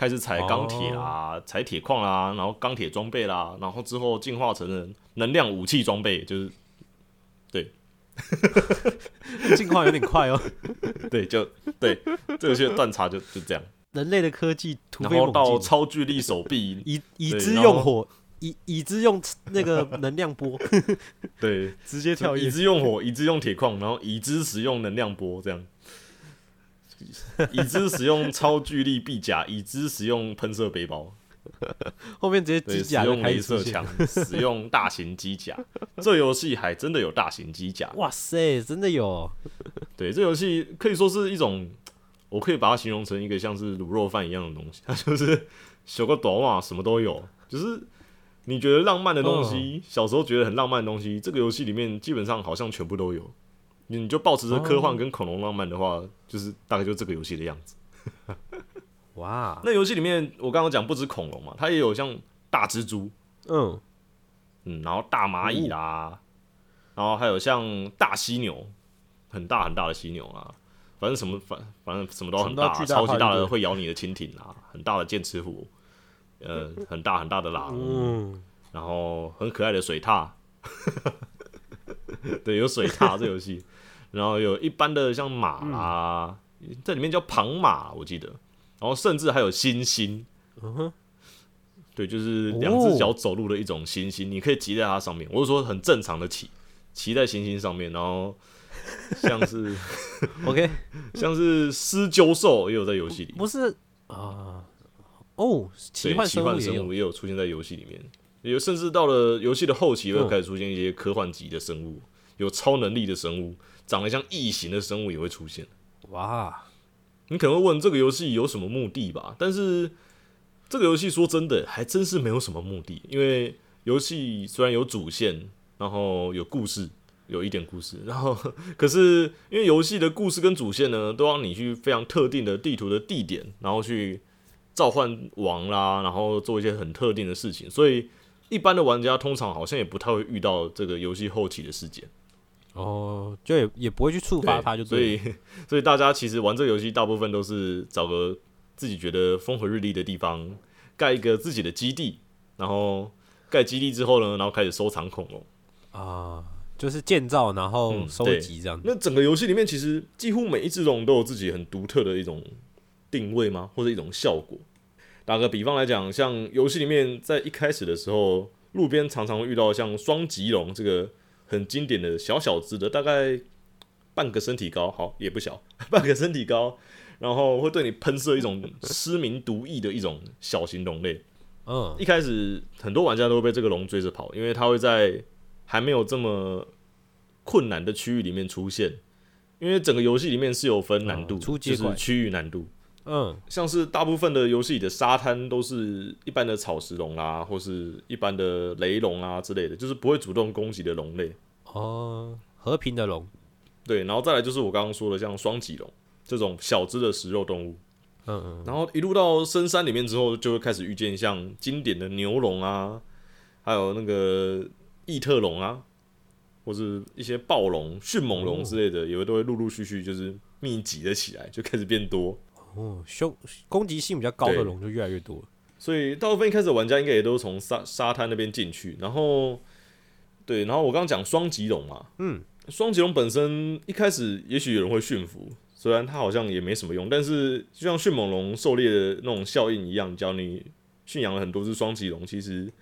开始采钢铁啦，采铁矿啦，然后钢铁装备啦，然后之后进化成了能量武器装备，就是对 进化有点快哦。对，就对，这个游戏的断差就就这样。人类的科技突然后到飞猛进，超巨力手臂，已已知用火，已已知用那个能量波，对，直接跳已跃。知用火，已知用铁矿，然后已知使用能量波，这样。已知使用超巨力臂甲，已知使用喷射背包，后面直接，机甲使用镭射枪，使用大型机甲。这游戏还真的有大型机甲，哇塞，真的有哦对，这游戏可以说是一种，我可以把它形容成一个像是卤肉饭一样的东西，它就是小个短袜什么都有，就是你觉得浪漫的东西，小时候觉得很浪漫的东西，这个游戏里面基本上好像全部都有。你就保持着科幻跟恐龙浪漫的话，就是大概就这个游戏的样子。哇，那游戏里面我刚刚讲不止恐龙嘛，它也有像大蜘蛛，嗯，嗯，然后大蚂蚁啦，然后还有像大犀牛，很大很大的犀牛啊，反正什么反反正什么都很大，超级大的会咬你的蜻蜓啊，很大的剑齿虎，呃，很大很大的狼，嗯，然后很可爱的水獭，对，有水獭这游戏，然后有一般的像马啦，在里面叫庞马，我记得，然后甚至还有猩猩，嗯哼，对，就是两只脚走路的一种猩猩，你可以骑在它上面。我是说很正常的骑，骑在猩猩上面，然后像是 OK，像是狮鹫兽也有在游戏里，不是啊，哦，奇幻奇幻生生物也有出现在游戏里面，有甚至到了游戏的后期会嗯。开始出现一些科幻级的生物，有超能力的生物，长得像异形的生物也会出现。哇，你可能会问这个游戏有什么目的吧？但是这个游戏说真的，还真是没有什么目的。因为游戏虽然有主线，然后有故事，有一点故事，然后 可是因为游戏的故事跟主线呢，都让你去非常特定的地图的地点，然后去召唤王啦，然后做一些很特定的事情，所以一般的玩家通常好像也不太会遇到这个游戏后期的事件。哦，就也也不会去触发它，就所。以所以大家其实玩这个游戏，大部分都是找个自己觉得风和日丽的地方，盖一个自己的基地，然后盖基地之后呢，然后开始收藏恐龙。啊，就是建造然后收集这样子。那整个游戏里面，其实几乎每一只龙都有自己很独特的一种定位吗？或者一种效果？打个比方来讲，像游戏里面在一开始的时候，路边常常会遇到像双棘龙这个很经典的小小只的，大概半个身体高，好也不小，半个身体高，然后会对你喷射一种失明毒液的一种小型龙类。嗯一开始很多玩家都会被这个龙追着跑，因为它会在还没有这么困难的区域里面出现。因为整个游戏里面是有分难度，就是区域难度。嗯，像是大部分的游戏里的沙滩都是一般的草食龙啦，或是一般的雷龙啊之类的，就是不会主动攻击的龙类。哦，和平的龙，对，然后再来就是我刚刚说的像双脊龙这种小只的食肉动物。嗯嗯，然后一路到深山里面之后，就会开始遇见像经典的牛龙啊，还有那个异特龙啊，或是一些暴龙、迅猛龙之类的，也会都会陆陆续续就是密集的起来，就开始变多。哦，凶攻击性比较高的龙就越来越多了。所以大部分一开始玩家应该也都从沙沙滩那边进去，然后对，然后我刚刚讲双棘龙嘛，嗯，双棘龙本身一开始也许有人会驯服，虽然它好像也没什么用，但是就像迅猛龙狩猎的那种效应一样，只要你驯养了很多只双棘龙，其实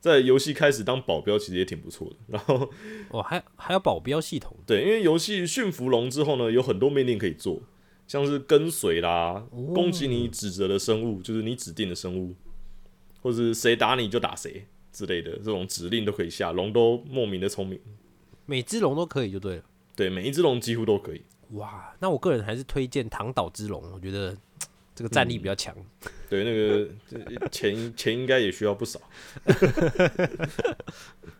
在游戏开始当保镖其实也挺不错的。然后哦，还还有保镖系统。对，因为游戏驯服龙之后呢，有很多命令可以做，像是跟随啦，攻击你指责的生物，就是你指定的生物，或是谁打你就打谁之类的这种指令都可以下，龙都莫名的聪明。每只龙都可以就对了。对，每一只龙几乎都可以。哇，那我个人还是推荐唐岛之龙，我觉得这个战力比较强。对，那个钱钱应该也需要不少。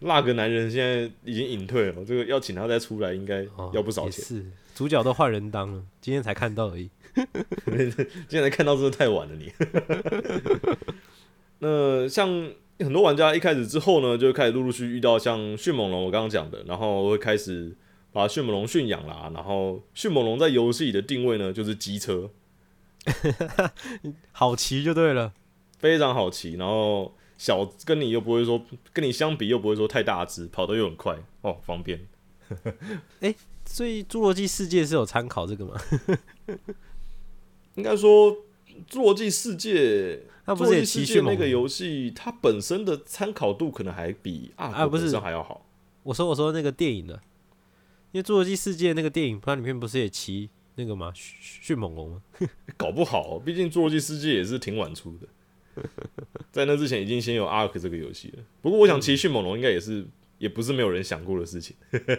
那个男人现在已经隐退了，这个要请他再出来，应该哦要不少钱。也是，主角都换人当了，今天才看到而已。今天才看到真的太晚了你。那像很多玩家一开始之后呢，就开始陆陆续续遇到像迅猛龙，我刚刚讲的，然后会开始把迅猛龙驯养啦。然后迅猛龙在游戏里的定位呢，就是机车，好骑就对了。非常好骑，然后小跟你又不会说跟你相比又不会说太大只，跑得又很快哦，方便。哎所以《侏罗纪世界》是有参考这个吗？应该说，《侏罗纪世界》它不是也世界？那个游戏，它本身的参考度可能还比阿啊不是还要好。我说我说那个电影的，因为《侏罗纪世界》那个电影，它里面不是也骑那个吗？迅迅猛龙吗？搞不好，毕竟《侏罗纪世界》也是挺晚出的，在那之前已经先有 Ark 这个游戏了。不过，我想骑迅猛龙应该也是，也不是没有人想过的事情。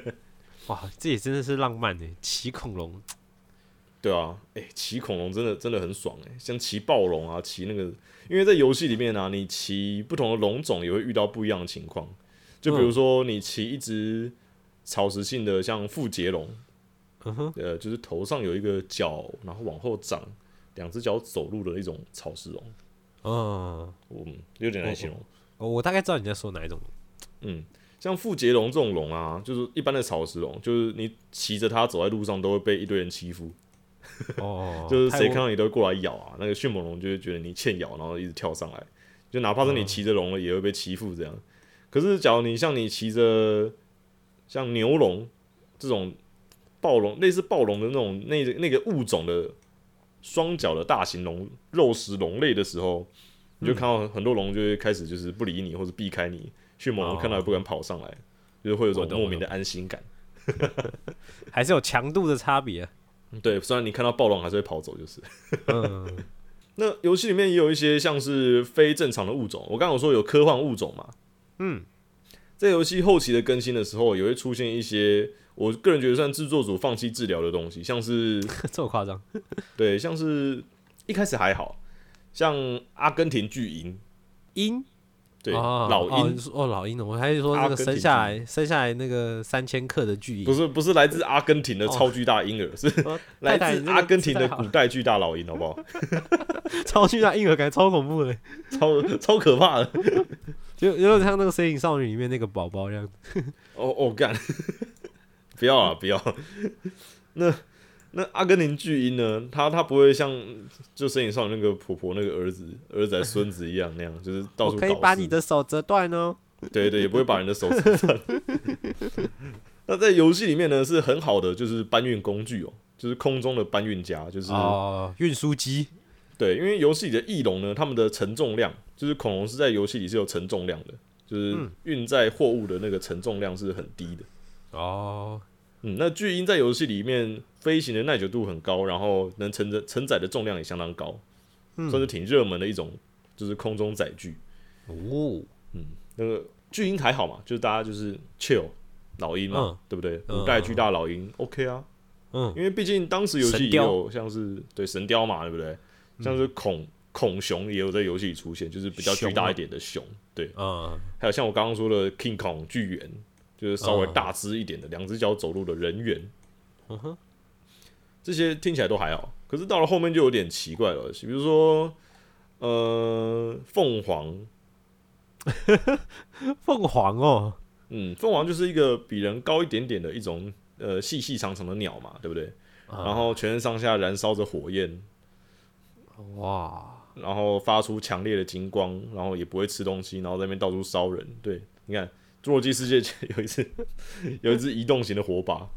哇，这也真的是浪漫呢，骑恐龙。对啊，哎、骑恐龙真的真的很爽哎，像骑暴龙啊，骑那个，因为在游戏里面啊，你骑不同的龙种也会遇到不一样的情况。就比如说，你骑一只草食性的，像腹节龙，嗯哼，呃，就是头上有一个角，然后往后长，两只脚走路的一种草食龙，嗯，嗯，有点难形容。哦我大概知道你在说哪一种。嗯，像腹节龙这种龙啊，就是一般的草食龙，就是你骑着它走在路上都会被一堆人欺负，哦，就是谁看到你都会过来咬啊。那个迅猛龙就会觉得你欠咬，然后一直跳上来，就哪怕是你骑着龙了，也会被欺负这样。可是假如你像你骑着像牛龙这种暴龙，类似暴龙的那种那那个物种的双脚的大型龙肉食龙类的时候，你就看到很多龙就会开始就是不理你或者避开你，迅猛龙看到也不敢跑上来，就是会有种莫名的安心感。还是有强度的差别、啊。对，虽然你看到暴龙还是会跑走，就是。嗯，那游戏里面也有一些像是非正常的物种，我刚刚有说有科幻物种嘛，嗯，在游戏后期的更新的时候，也会出现一些我个人觉得算制作组放弃治疗的东西，像是 这么夸张？对，像是一开始还好，像阿根廷巨鹰，鹰？对，哦老鹰。哦老鹰的，我还是说那个生下来生下来那个三千克的巨鹰，不是不是来自阿根廷的超巨大婴儿，是哦 来自阿根廷的古代巨大老鹰，好不好？超巨大婴儿，感觉超恐怖的，超超可怕的，就有点像那个《神隐少女》里面那个宝宝一样。哦哦干，不要啊不要！那那阿根廷巨婴呢？他他不会像就《身影少女》那个婆婆那个儿子儿子孙子一样那样，就是到处搞可以把你的手折断哦。对对，也不会把人的手折断。那在游戏里面呢，是很好的，就是搬运工具哦，就是空中的搬运家，就是、哦，运输机对，因为游戏里的翼龙呢，它们的承重量，就是恐龙是在游戏里是有承重量的，就是嗯运载货物的那个承重量是很低的。哦，嗯，那巨鹰在游戏里面飞行的耐久度很高，然后能承载承载的重量也相当高，嗯算是挺热门的一种，就是空中载具。哦，嗯那个巨鹰还好嘛，就是大家就是 chill 老鹰嘛，嗯对不对？嗯五代巨大老鹰、OK 啊，嗯，因为毕竟当时游戏也有像是对神雕嘛，对不对？像是恐恐熊也有在游戏里出现，就是比较巨大一点的熊，对。嗯，还有像我刚刚说的 King Kong 巨猿，就是稍微嗯。大只一点的，两只脚走路的人猿，嗯哼，这些听起来都还好，可是到了后面就有点奇怪了，比如说呃凤凰，凤凰哦，嗯，凤凰就是一个比人高一点点的一种呃细细长长的鸟嘛，对不对？啊。然后全身上下燃烧着火焰，哇，然后发出强烈的金光，然后也不会吃东西，然后在那边到处烧人。对，你看《侏罗纪世界》有一次 有一只移动型的火把，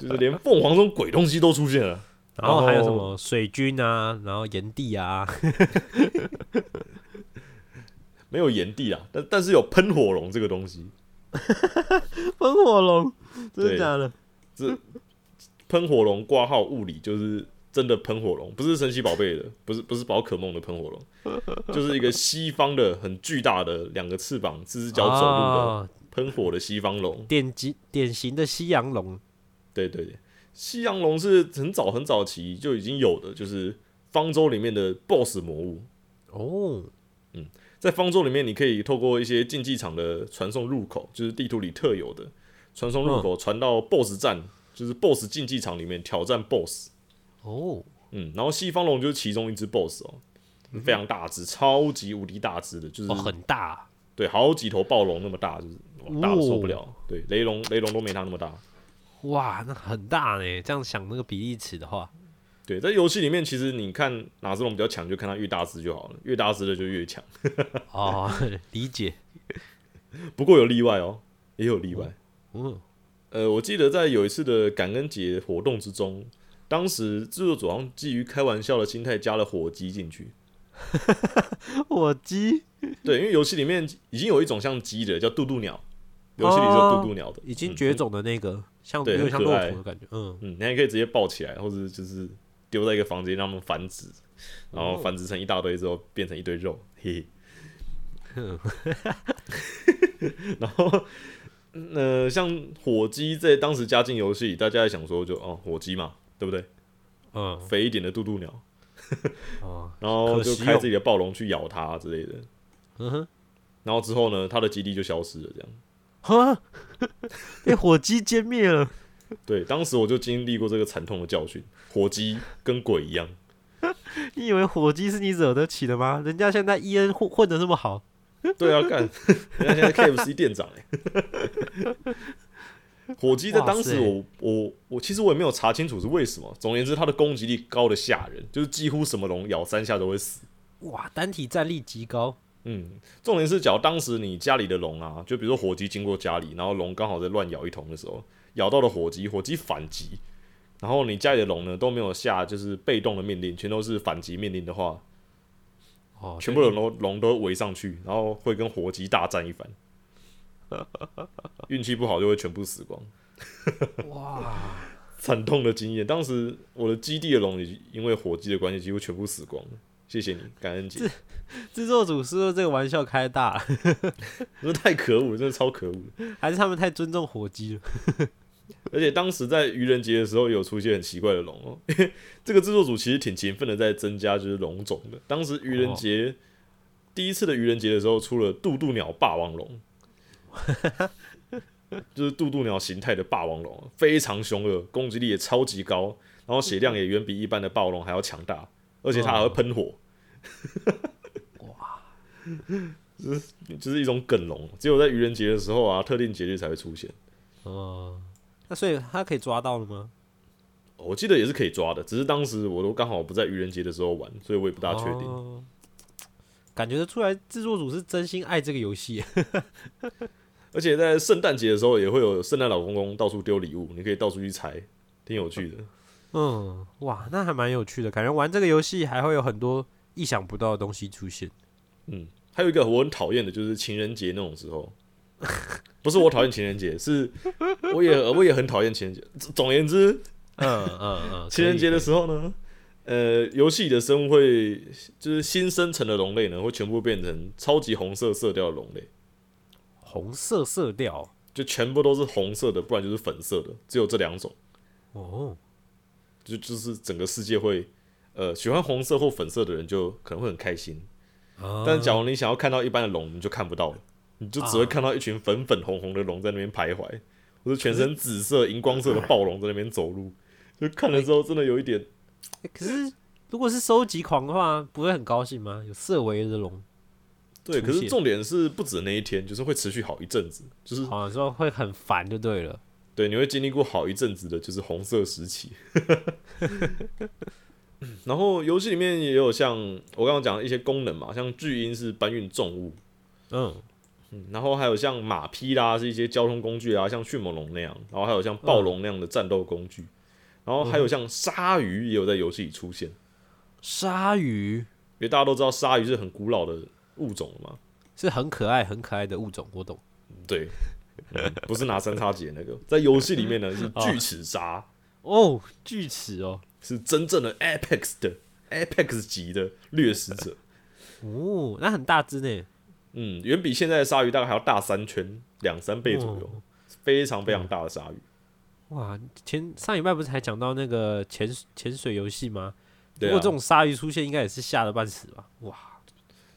就是连凤凰这种鬼东西都出现了。然后还有什么水军啊，然后炎帝啊，没有炎帝啊，但但是有喷火龙这个东西。喷火龙，真的假的？这喷火龙挂号物理就是真的喷火龙，不是神奇宝贝的，不是不是宝可梦的喷火龙，就是一个西方的很巨大的两个翅膀、四只脚走路的哦喷火的西方龙。典型典型的西洋龙，对对对，西洋龙是很早很早期就已经有的，就是方舟里面的 BOSS 魔物。哦，嗯在方舟里面，你可以透过一些竞技场的传送入口，就是地图里特有的传送入口，传到 BOSS 战，就是 BOSS 竞技场里面挑战 BOSS。哦，嗯，然后西方龙就是其中一只 BOSS 哦，非常大只，超级无敌大只的，就是、哦，很大，对，好几头暴龙那么大，就是哇大的受不了。哦对，雷龙雷龙都没它那么大。哇，那很大呢。这样想那个比例尺的话，对，在游戏里面，其实你看哪只龙比较强，就看它越大只就好了，越大只的就越强。哦，理解，不过有例外哦，也有例外。嗯，呃，我记得在有一次的感恩节活动之中，当时制作组好像基于开玩笑的心态加了火鸡进去。火鸡？对，因为游戏里面已经有一种像鸡的叫渡渡鸟，游戏里是有渡渡鸟的，已经嗯绝种的那个，像对有点像骆驼的感觉，嗯，嗯，你还可以直接抱起来，或者就是丢在一个房间让它们繁殖，然后繁殖成一大堆之后变成一堆肉，嘿嘿。然后，呃，像火鸡在当时加进游戏里，大家在想说就哦火鸡嘛，对不对？嗯，肥一点的渡渡鸟，哦，然后就开自己的暴龙去咬它之类的。嗯哼，然后之后呢，它的基地就消失了，这样。哈，被火鸡歼灭了，对，当时我就经历过这个惨痛的教训，火鸡跟鬼一样。你以为火鸡是你惹得起的吗？人家现在 E N 混混的那么好，对啊，干，人家现在 KFC 店长哎、火鸡在当时我我我其实我也没有查清楚是为什么。总而言之，它的攻击力高的吓人，就是几乎什么龙咬三下都会死。哇，单体战力极高，嗯，重点是，假如当时你家里的龙啊，就比如说火鸡经过家里，然后龙刚好在乱咬一通的时候，咬到了火鸡，火鸡反击，然后你家里的龙呢都没有下就是被动的命令，全都是反击命令的话，哦，全部的龙龙都围上去，然后会跟火鸡大战一番。运气不好就会全部死光，哇，惨痛的经验。当时我的基地的龙也因为火鸡的关系几乎全部死光了。谢谢你，感恩节，制作组是不是这个玩笑开大了，真的太可恶，真的超可恶。还是他们太尊重火鸡了？而且当时在愚人节的时候，有出现很奇怪的龙哦。因为这个制作组其实挺勤奋的，在增加就是龙种的。当时愚人节、第一次的愚人节的时候，出了渡渡鸟霸王龙，就是渡渡鸟形态的霸王龙，非常凶恶，攻击力也超级高，然后血量也远比一般的霸王龙还要强大，而且它还会喷火。哇！就是就是一种梗龙，只有在愚人节的时候啊，特定节日才会出现。哦，那所以它可以抓到了吗？我记得也是可以抓的，只是当时我都刚好不在愚人节的时候玩，所以我也不大确定。哦感觉得出来，制作组是真心爱这个游戏。而且在圣诞节的时候，也会有圣诞老公公到处丢礼物，你可以到处去猜，挺有趣的。嗯，哇，那还蛮有趣的，感觉玩这个游戏还会有很多意想不到的东西出现。嗯，还有一个我很讨厌的就是情人节那种时候，不是我讨厌情人节，是我也 我也很讨厌情人节。总而言之，嗯嗯嗯，情人节的时候呢，呃，游戏里的生物会就是新生成的龙类呢，会全部变成超级红色色调的龙类。红色色调。就全部都是红色的，不然就是粉色的，只有这两种。哦，就就是整个世界会，呃，喜欢红色或粉色的人就可能会很开心。啊。但是假如你想要看到一般的龙，你就看不到。了，你就只会看到一群粉粉红红的龙在那边徘徊，或者全身紫色、荧光色的暴龙在那边走路，就看了之后真的有一点，欸可是如果是收集狂的话，不会很高兴吗？有色违的龙，对。可是重点是不止那一天，就是会持续好一阵子，就是好像说会很烦就对了。对，你会经历过好一阵子的，就是红色时期。然后游戏里面也有像我刚刚讲的一些功能嘛，像巨鹰是搬运重物，嗯，嗯，然后还有像马匹啦，是一些交通工具啊，像迅猛龙那样，然后还有像暴龙那样的战斗工具，然后还有像鲨鱼也有在游戏里出现，鲨鱼因为大家都知道鲨鱼是很古老的物种了嘛，是很可爱、很可爱的物种，我懂。对，嗯 不是拿三叉戟的那个，在游戏里面呢 是巨齿鲨，哦，巨齿哦，是真正的 Apex 的 Apex 级的掠食者。哦，那很大只呢。嗯，远比现在的鲨鱼大概还要大三圈，两三倍左右，哦非常非常大的鲨鱼。哇，前上礼拜不是还讲到那个潜潜水游戏吗？如对啊，果这种鲨鱼出现，应该也是吓得半死吧？哇，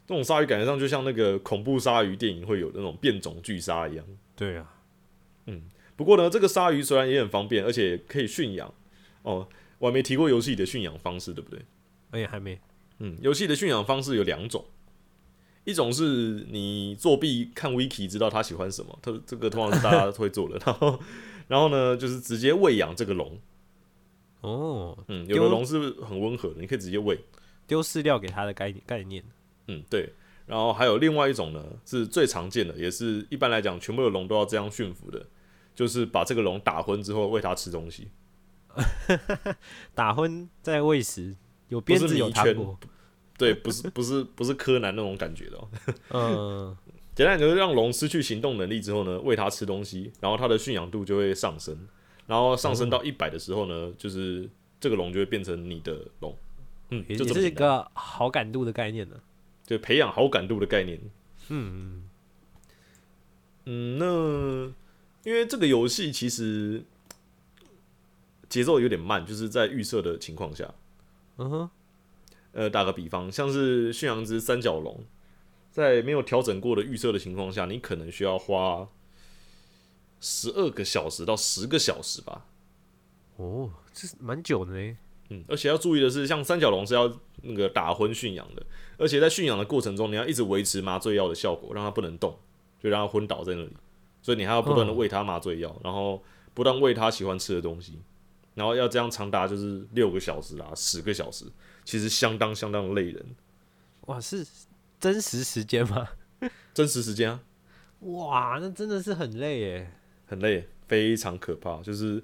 这种鲨鱼感觉上就像那个恐怖鲨鱼电影会有那种变种巨鲨一样。对啊，嗯不过呢，这个鲨鱼虽然也很方便，而且可以驯养哦。我还没提过游戏里的驯养方式，对不对？而且还没嗯，游戏的驯养方式有两种，一种是你作弊看 wiki 知道它喜欢什么，它这个通常是大家会做的。然后，然后呢，就是直接喂养这个龙。哦，嗯，有的龙是很温和的，你可以直接喂。丢饲料给它的概概念。嗯，对。然后还有另外一种呢，是最常见的，也是一般来讲全部的龙都要这样驯服的，就是把这个龙打昏之后喂它吃东西。打昏再喂食，有鞭子有米圈糖果。对，不是不是不是柯南那种感觉的、哦。嗯，简单讲就是让龙失去行动能力之后呢，喂它吃东西，然后它的驯养度就会上升，然后上升到一百的时候呢，就是这个龙就会变成你的龙。嗯，也也是一个好感度的概念呢。就培养好感度的概念。嗯，嗯，那因为这个游戏其实节奏有点慢，就是在预设的情况下，嗯哼，呃，打个比方，像是驯养只三角龙，在没有调整过的预设的情况下，你可能需要花十二个小时到十个小时吧。哦，这是蛮久的呢。嗯，而且要注意的是，像三角龙是要那个打昏驯养的，而且在驯养的过程中，你要一直维持麻醉药的效果，让它不能动，就让它昏倒在那里。所以你还要不断的哦喂它麻醉药，然后不断喂它喜欢吃的东西，然后要这样长达就是六个小时啊，十个小时，其实相当相当累人。哇，是真实时间吗？真实时间啊，哇，那真的是很累耶。很累，非常可怕。就是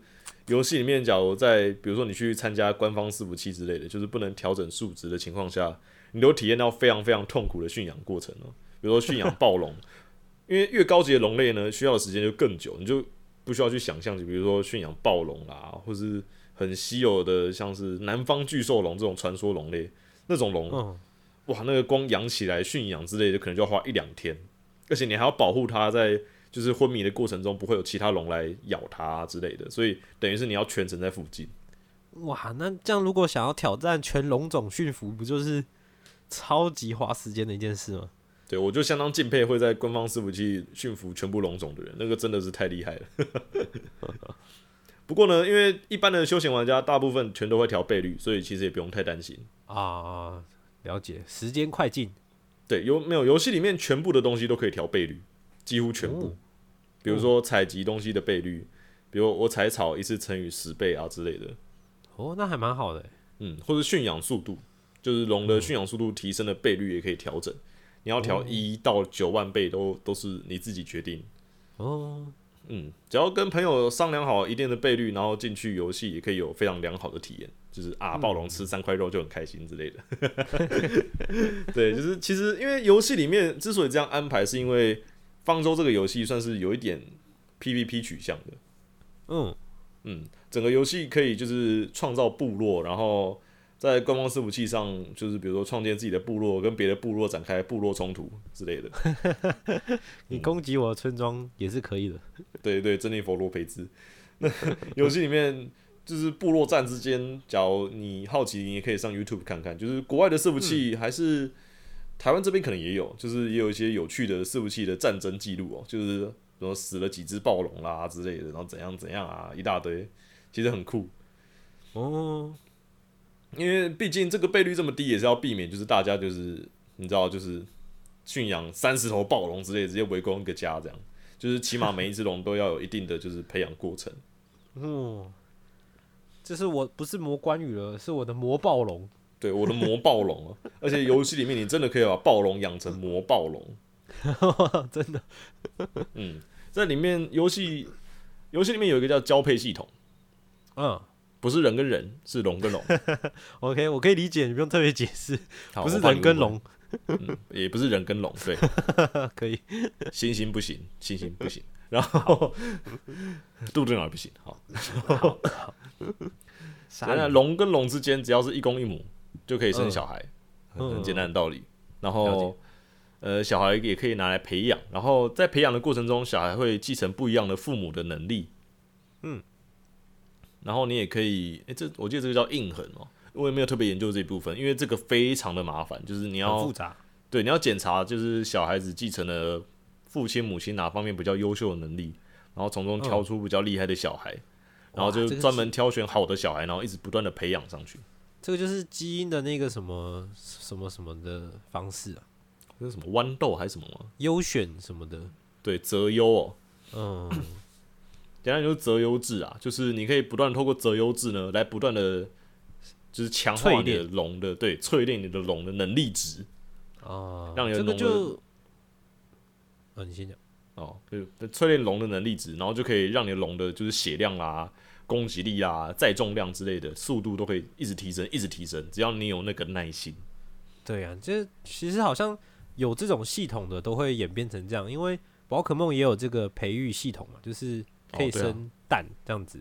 游戏里面，假如在比如说你去参加官方伺服器之类的，就是不能调整数值的情况下，你都体验到非常非常痛苦的驯养过程哦。比如说驯养暴龙，因为越高级的龙类呢，需要的时间就更久，你就不需要去想象，就比如说驯养暴龙啦，或是很稀有的像是南方巨兽龙这种传说龙类，那种龙，嗯，哇，那个光养起来、驯养之类的，可能就要花一两天，而且你还要保护它在就是昏迷的过程中不会有其他龙来咬它、之类的，所以等于是你要全程在附近。哇，那这样如果想要挑战全龙种驯服，不就是超级花时间的一件事吗？对我就相当敬佩会在官方伺服器驯服全部龙种的人，那个真的是太厉害了。不过呢，因为一般的休闲玩家大部分全都会调倍率，所以其实也不用太担心。啊，了解，时间快进。对，有没有游戏里面全部的东西都可以调倍率，几乎全部。哦比如说采集东西的倍率，比如我采草一次乘以十倍啊之类的，哦，那还蛮好的。嗯，或者驯养速度，就是龙的驯养速度提升的倍率也可以调整，你要调一到九万倍都都是你自己决定。哦，嗯，只要跟朋友商量好一定的倍率，然后进去游戏也可以有非常良好的体验，就是啊，暴龙吃三块肉就很开心之类的。对，就是其实因为游戏里面之所以这样安排，是因为方舟这个游戏算是有一点 PVP 取向的。嗯，嗯，整个游戏可以就是创造部落，然后在官方伺服器上，就是比如说创建自己的部落，跟别的部落展开部落冲突之类的。你攻击我的村庄也是可以的。对对，珍妮佛罗培兹。那游戏里面就是部落战之间，假如你好奇，你也可以上 YouTube 看看，就是国外的伺服器还是、台湾这边可能也有，就是也有一些有趣的伺服器的战争记录哦，就是比如死了几只暴龙啦之类的，然后怎样怎样啊，一大堆，其实很酷。哦，因为毕竟这个倍率这么低，也是要避免就是大家就是你知道就是驯养三十头暴龙之类，直接围攻一个家这样，就是起码每一只龙都要有一定的就是培养过程。哦，这是我不是魔关羽了，是我的魔暴龙。对，我的魔暴龙啊，而且游戏里面你真的可以把暴龙养成魔暴龙。真的。嗯，在里面游戏游戏里面有一个叫交配系统，嗯。不是人跟人，是龙跟龙。，OK，我可以理解，你不用特别解释，不是人跟龙，嗯，也不是人跟龙，对，可以。猩猩不行，猩猩不行，然后杜正儿不行，好。当然，龙跟龙之间只要是一公一母就可以生小孩，很简单的道理。然后，呃，小孩也可以拿来培养，然后在培养的过程中，小孩会继承不一样的父母的能力。嗯，然后你也可以，诶，这我记得这个叫印痕哦，我也没有特别研究这一部分，因为这个非常的麻烦，就是你要复杂。对你要检查，就是小孩子继承了父亲母亲哪方面比较优秀的能力，然后从中挑出比较厉害的小孩，然后就专门挑选好的小孩，然后一直不断的培养上去。这个就是基因的那个什么什么什么的方式啊，这是什么豌豆还是什么吗？优选什么的。对，择优哦，嗯，简单就是择优制啊，就是你可以不断地透过择优制呢，来不断的，就是强化你的龙的对淬炼你的龙的能力值啊，让你的这个龙的就，啊，你先讲。哦，就淬炼龙的能力值，然后就可以让你的龙的就是血量啦、攻击力啊、载重量之类的速度都可以一直提升，一直提升，只要你有那个耐心。对啊，这其实好像有这种系统的都会演变成这样，因为宝可梦也有这个培育系统嘛，就是可以生蛋这样子，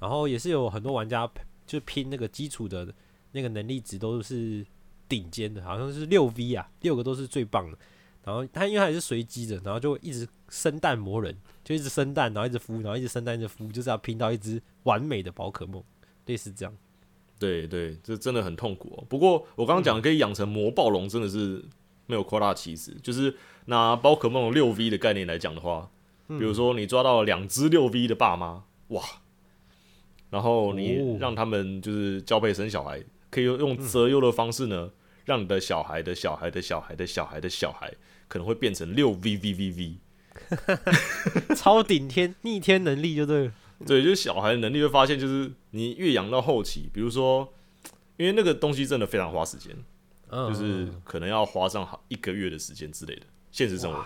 然后也是有很多玩家就拼那个基础的那个能力值都是顶尖的，好像是六 V 啊，六个都是最棒的。然后它因为它也是随机的，然后就一直生蛋磨人，就一直生蛋，然后一直孵，然后一直生蛋，一直孵，就是要拼到一只完美的宝可梦，类似这样。对对，这真的很痛苦哦。不过我刚刚讲的可以养成魔暴龙，真的是没有夸大其词。就是拿宝可梦六 V 的概念来讲的话，比如说你抓到两只六 V 的爸妈，哇，然后你哦让他们就是交配生小孩，可以用用择优的方式呢，让你的小孩的小孩的小孩的小孩的小孩可能会变成六 V V V V。超顶天逆天能力就对了。对，就是小孩的能力会发现，就是你越养到后期，比如说，因为那个东西真的非常花时间，嗯，就是可能要花上好一个月的时间之类的。现实生活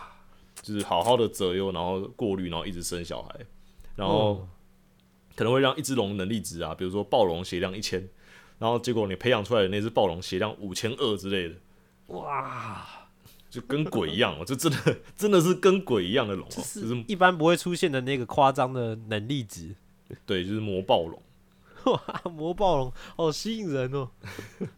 就是好好的择优，然后过滤，然后一直生小孩，然后可能会让一只龙能力值啊，比如说暴龙血量一千，然后结果你培养出来的那只暴龙血量五千二之类的，哇，就跟鬼一样哦，这真的真的是跟鬼一样的龙就是是一般不会出现的那个夸张的能力值。对，就是魔暴龙。哇，魔暴龙好吸引人哦。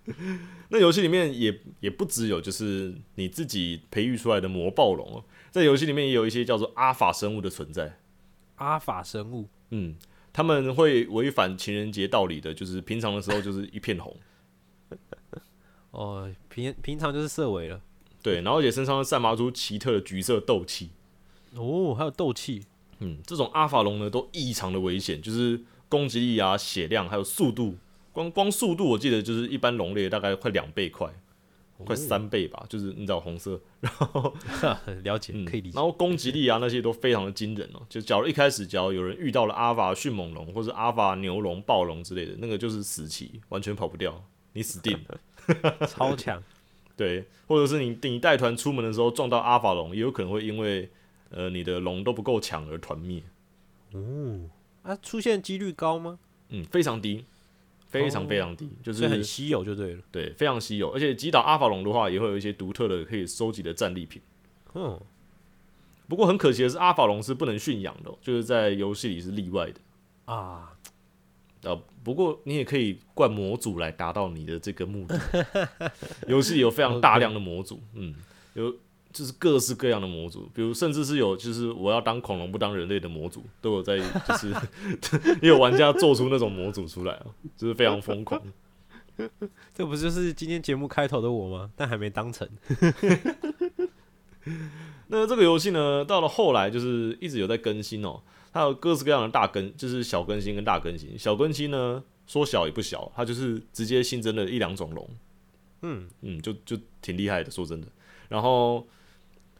那游戏里面也也不只有就是你自己培育出来的魔暴龙哦，在游戏里面也有一些叫做阿法生物的存在。阿法生物，嗯，他们会违反情人节道理的，就是平常的时候就是一片红，哦，平平常就是色尾了。对，然后而且身上会散发出奇特的橘色斗气。哦，还有斗气。嗯，这种阿法龙呢都异常的危险，就是攻击力啊、血量还有速度，光光速度我记得就是一般龙类大概快两倍快，快三倍吧，就是你知道红色，然后 了解，嗯，可以理解。然后攻击力啊那些都非常的惊人哦。就假如一开始，只要有人遇到了阿法迅猛龙或者阿法牛龙、暴龙之类的，那个就是死棋，完全跑不掉，你死定了。超强。对，或者是你你带团出门的时候撞到阿法龙，也有可能会因为呃你的龙都不够强而团灭。哦，啊，出现几率高吗？嗯，非常低，非常非常低，就是很稀有就对了。对非常稀有。而且击倒阿法龙的话，也会有一些独特的可以收集的战利品。嗯，不过很可惜的是，阿法龙是不能驯养的哦、就是在游戏里是例外的。啊，呃，不过你也可以灌模组来达到你的这个目的。游戏有非常大量的模组，嗯，有就是各式各样的模组，比如甚至是有就是我要当恐龙不当人类的模组，都有在就是 也有玩家做出那种模组出来啊，就是非常疯狂。这不就是今天节目开头的我吗？但还没当成。那这个游戏呢，到了后来就是一直有在更新哦，它有各式各样的大更，就是小更新跟大更新。小更新呢，说小也不小，它就是直接新增了一两种龙。嗯，嗯，就就挺厉害的，说真的。然后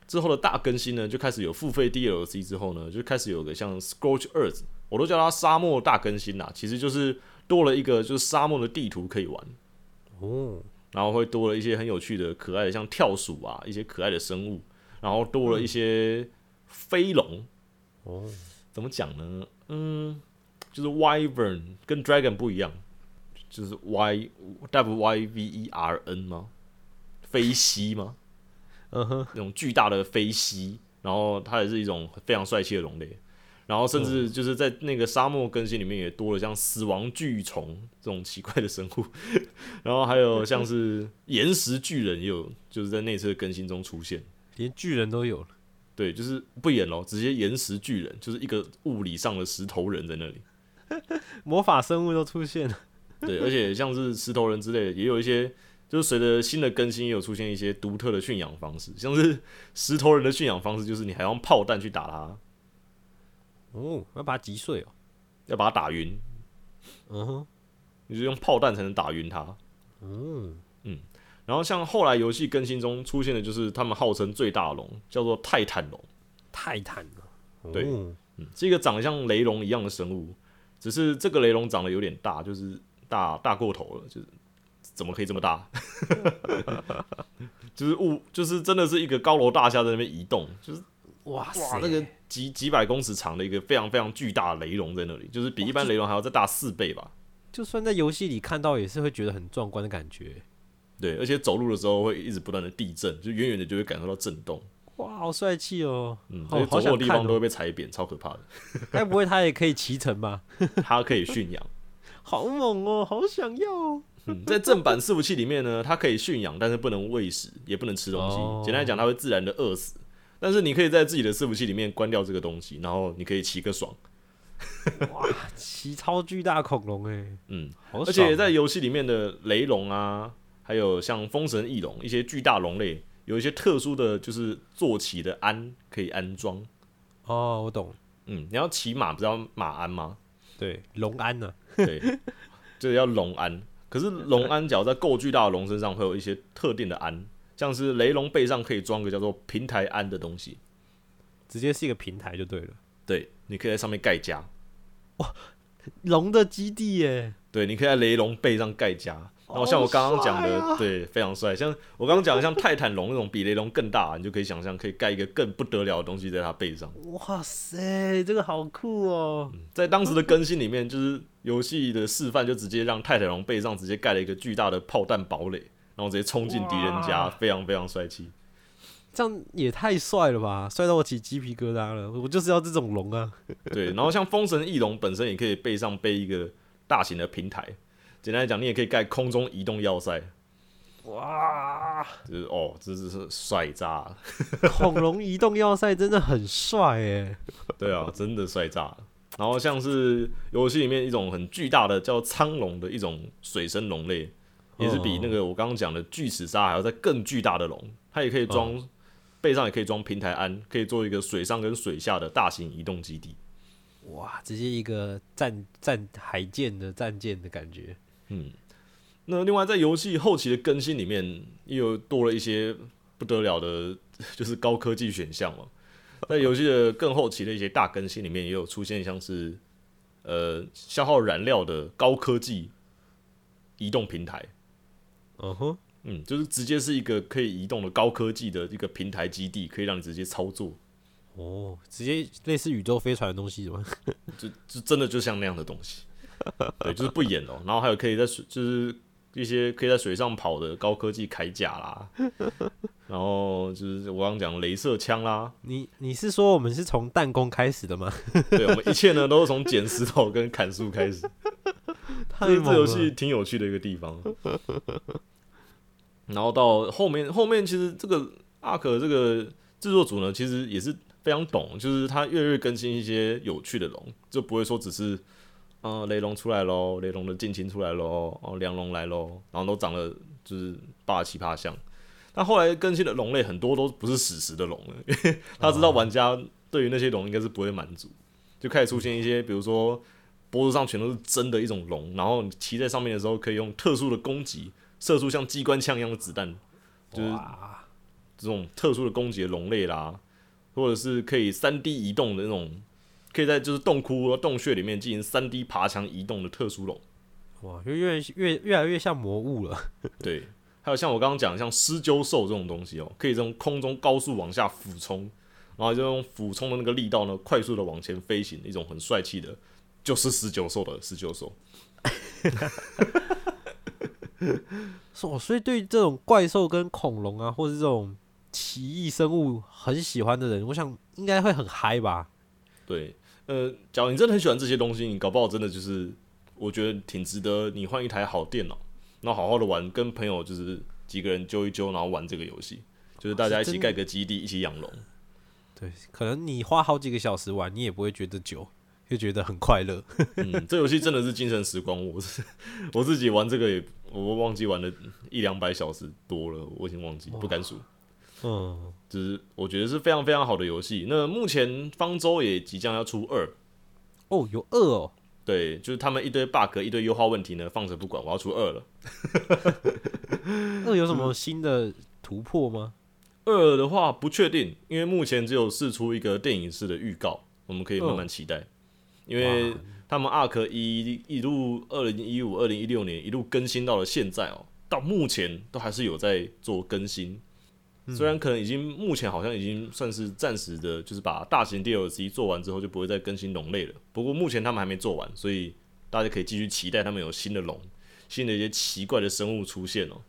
之后的大更新呢，就开始有付费 DLC 之后呢，就开始有个像 Scorch Earth，我都叫它沙漠大更新啦，其实就是多了一个就是沙漠的地图可以玩，哦，然后会多了一些很有趣的、可爱的，像跳鼠啊，一些可爱的生物，然后多了一些飞龙。哦，怎么讲呢？嗯，就是 Wyvern 跟 Dragon 不一样，就是 Y W Y V E R N 吗？飞蜥吗？嗯哼，那种巨大的飞蜥，然后它也是一种非常帅气的龙类。然后甚至就是在那个沙漠更新里面也多了像死亡巨虫这种奇怪的生物，然后还有像是岩石巨人也有就是在那次的更新中出现。连巨人都有了。对，就是不演咯，直接岩石巨人，就是一个物理上的石头人在那里。魔法生物都出现了。对，而且像是石头人之类的，也有一些，就是随着新的更新，也有出现一些独特的驯养方式，像是 石头人的驯养方式，就是你还用炮弹去打它，哦，要把它击碎哦。要把它打晕，嗯哼，你就用炮弹才能打晕它。嗯，然后像后来游戏更新中出现的，就是他们号称最大龙，叫做泰坦龙，泰坦龙。对哦嗯，是一个长得像雷龙一样的生物，只是这个雷龙长得有点大，就是大大过头了，就是怎么可以这么大？就是物，就是真的是一个高楼大厦在那边移动，就是哇哇，那个几几百公尺长的一个非常非常巨大的雷龙在那里，就是比一般雷龙还要再大四倍吧。就算在游戏里看到，也是会觉得很壮观的感觉。对，而且走路的时候会一直不断的地震，就远远的就会感受到震动。哇，好帅气哦！嗯，好而且走过的地方都会被踩扁，超可怕的。该不会它也可以骑乘吧？它可以驯养。好猛哦，好想要哦！嗯，在正版伺服器里面呢，它可以驯养，但是不能喂食，也不能吃东西。哦简单来讲，它会自然的饿死。但是你可以在自己的伺服器里面关掉这个东西，然后你可以骑个爽。哇，骑超巨大恐龙哎，嗯！而且在游戏里面的雷龙啊，还有像风神翼龙一些巨大龙类，有一些特殊的就是坐骑的鞍可以安装。哦，我懂，嗯，你要骑马，不是要马鞍吗？对，龙鞍呢？对，就是要龙鞍。可是龙鞍脚在够巨大的龙身上会有一些特定的鞍，像是雷龙背上可以装个叫做平台鞍的东西。直接是一个平台就对了。对，你可以在上面盖家。哇龙的基地耶，对，你可以在雷龙背上盖家。然后像我刚刚讲的，啊对，非常帅。像我刚刚讲的，像泰坦龙那种比雷龙更大，你就可以想象可以盖一个更不得了的东西在它背上。哇塞，这个好酷哦！在当时的更新里面，就是游戏的示范，就直接让泰坦龙背上直接盖了一个巨大的炮弹堡垒，然后直接冲进敌人家，非常非常帅气。这样也太帅了吧，帅到我起鸡皮疙瘩了。我就是要这种龙啊！对，然后像风神翼龙本身也可以背上背一个大型的平台，简单来讲，你也可以盖空中移动要塞，哇，就是哦，这是是帅炸了，恐龙移动要塞真的很帅哎！对啊，真的帅炸了。然后像是游戏里面一种很巨大的叫苍龙的一种水生龙类，也是比那个我刚刚讲的巨齿鲨还要再更巨大的龙，它也可以装、背上也可以装平台鞍，可以做一个水上跟水下的大型移动基地。哇，直接一个战战海舰的战舰的感觉。嗯，那另外在游戏后期的更新里面，又有多了一些不得了的，就是高科技选项嘛。在游戏的更后期的一些大更新里面，也有出现像是呃消耗燃料的高科技移动平台。嗯哼，嗯，就是直接是一个可以移动的高科技的一个平台基地，可以让你直接操作，哦，直接类似宇宙飞船的东西吗？就就真的就像那样的东西。对，就是不演哦。然后还有可以在水，就是一些可以在水上跑的高科技铠甲啦，然后就是我刚刚讲的镭射枪啦，你你是说我们是从弹弓开始的吗？对我们一切呢都是从捡石头跟砍树开始。太这这游！戏挺有趣的一个地方。然后到后面，后面其实这个阿可这个制作组呢，其实也是非常懂，就是他越来越更新一些有趣的龙，就不会说只是，嗯、雷龙出来喽，雷龙的近亲出来喽，哦，梁龙来喽，然后都长得就是霸气趴像。但后来更新的龙类很多都不是史实的龙了，因 为他知道玩家对于那些龙应该是不会满足，就开始出现一些，比如说脖子上全都是真的一种龙，然后你骑在上面的时候可以用特殊的攻击射出像机关枪一样的子弹，就是哇，这种特殊的攻击的龙类啦，或者是可以三 D 移动的那种，可以在就是洞窟、洞穴里面进行三 D 爬墙移动的特殊龙。哇，就越越越来越像魔物了。对，还有像我刚刚讲的像狮鹫兽这种东西哦、可以从空中高速往下俯冲，然后就用俯冲的那个力道呢，快速的往前飞行，一种很帅气的，就是狮鹫兽的狮鹫兽。哦，所以对于这种怪兽跟恐龙啊，或是这种奇异生物很喜欢的人，我想应该会很嗨吧？对，呃，假如你真的很喜欢这些东西，你搞不好真的就是，我觉得挺值得你换一台好电脑，然后好好的玩，跟朋友就是几个人揪一揪，然后玩这个游戏，就是大家一起盖个基地，一起养龙。对，可能你花好几个小时玩，你也不会觉得久，就觉得很快乐。嗯，这游戏真的是精神时光。我是 我自己玩这个也，我忘记玩了一两百小时多了，我已经忘记不敢数。嗯，就是我觉得是非常非常好的游戏。那目前方舟也即将要出二，哦，有二哦，对，就是他们一堆 bug 一堆优化问题呢，放着不管，我要出二了。二有什么新的突破吗？二的话不确定，因为目前只有试出一个电影式的预告，我们可以慢慢期待。因为他们 ARK 一一路二零一五、二零一六年一路更新到了现在哦，到目前都还是有在做更新。虽然可能已经目前好像已经算是暂时的，就是把大型 DLC 做完之后就不会再更新龙类了。不过目前他们还没做完，所以大家可以继续期待他们有新的龙、新的一些奇怪的生物出现哦。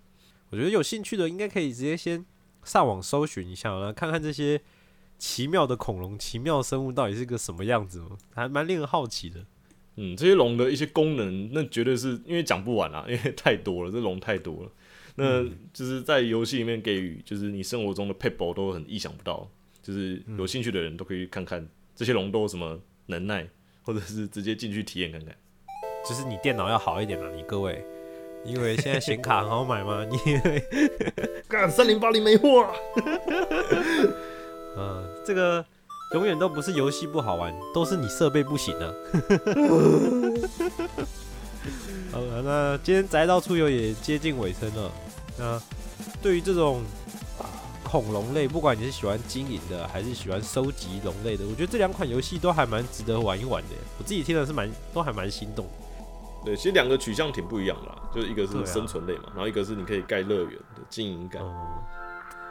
我觉得有兴趣的应该可以直接先上网搜寻一下，然后看看这些奇妙的恐龙、奇妙生物到底是个什么样子哦，还蛮令人好奇的。嗯，这些龙的一些功能，那绝对是因为讲不完啊，因为太多了，这龙太多了。那就是在游戏里面给予，就是你生活中的 p e b b l e 都很意想不到。就是有兴趣的人都可以看看这些龙都有什么能耐，或者是直接进去体验看看。就是你电脑要好一点了，你各位，因为现在显卡很好买吗，你干三零八零没货啊！嗯，这个永远都不是游戏不好玩，都是你设备不行啊。好了，那今天宅到出游也接近尾声了。那对于这种啊恐龙类，不管你是喜欢经营的，还是喜欢收集龙类的，我觉得这两款游戏都还蛮值得玩一玩的。我自己听的是蛮都还蛮心动的。对，其实两个取向挺不一样的啦，就是一个是生存类嘛，然后一个是你可以盖乐园的经营感。嗯，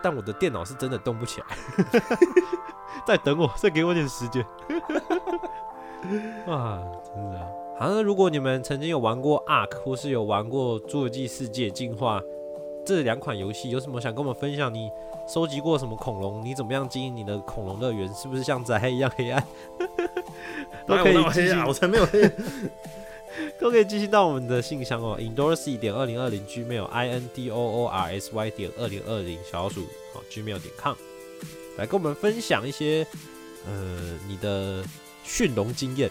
但我的电脑是真的动不起来。再等我，再给我点时间。啊，真的啊。好，那如果你们曾经有玩过 Ark，或是有玩过《侏罗纪世界进化》这两款游戏，有什么想跟我们分享？你收集过什么恐龙？你怎么样经营你的恐龙乐园？是不是像宅一样黑暗？都可以继续！我才没有黑。都可以寄信到我们的信箱哦，indorsy 点二零二零 gmail i n d o o r s y 点二零二零小老鼠好 gmail 点 com，来跟我们分享一些呃你的驯龙经验，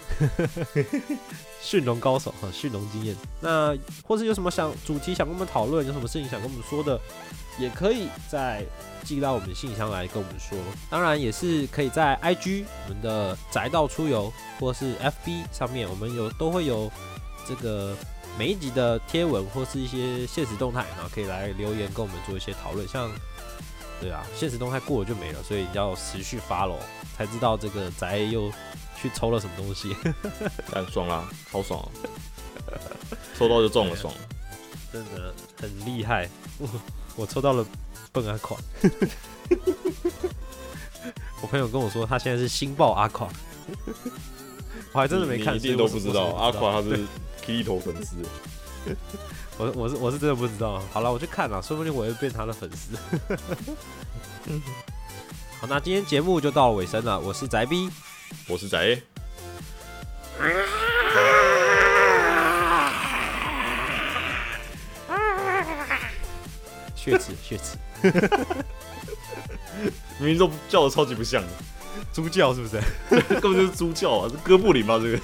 驯龙高手哈，驯龙经验。那或是有什么想主题想跟我们讨论，有什么事情想跟我们说的，也可以在寄到我们信箱来跟我们说。当然也是可以在 IG 我们的宅道出游或是 FB 上面，我们有都会有这个每一集的贴文或是一些现实动态，然后可以来留言跟我们做一些讨论。像对啊，现实动态过了就没了，所以要持续 follow 才知道这个宅又去抽了什么东西。但爽啦，超爽、啊，抽到就中了，爽了。真的很厉害，我 我抽到了笨阿垮。我朋友跟我说，他现在是新爆阿垮，我还真的没看，你一定都不知道。阿垮他是 K 头粉丝，我我是我是真的不知道。好了，我去看了，说不定我会变他的粉丝。好，那今天节目就到尾声了，我是宅 B，我是仔。血池血池，明明都叫的超级不像的，猪叫是不是？根本就是猪叫啊，是哥布林吧？这个。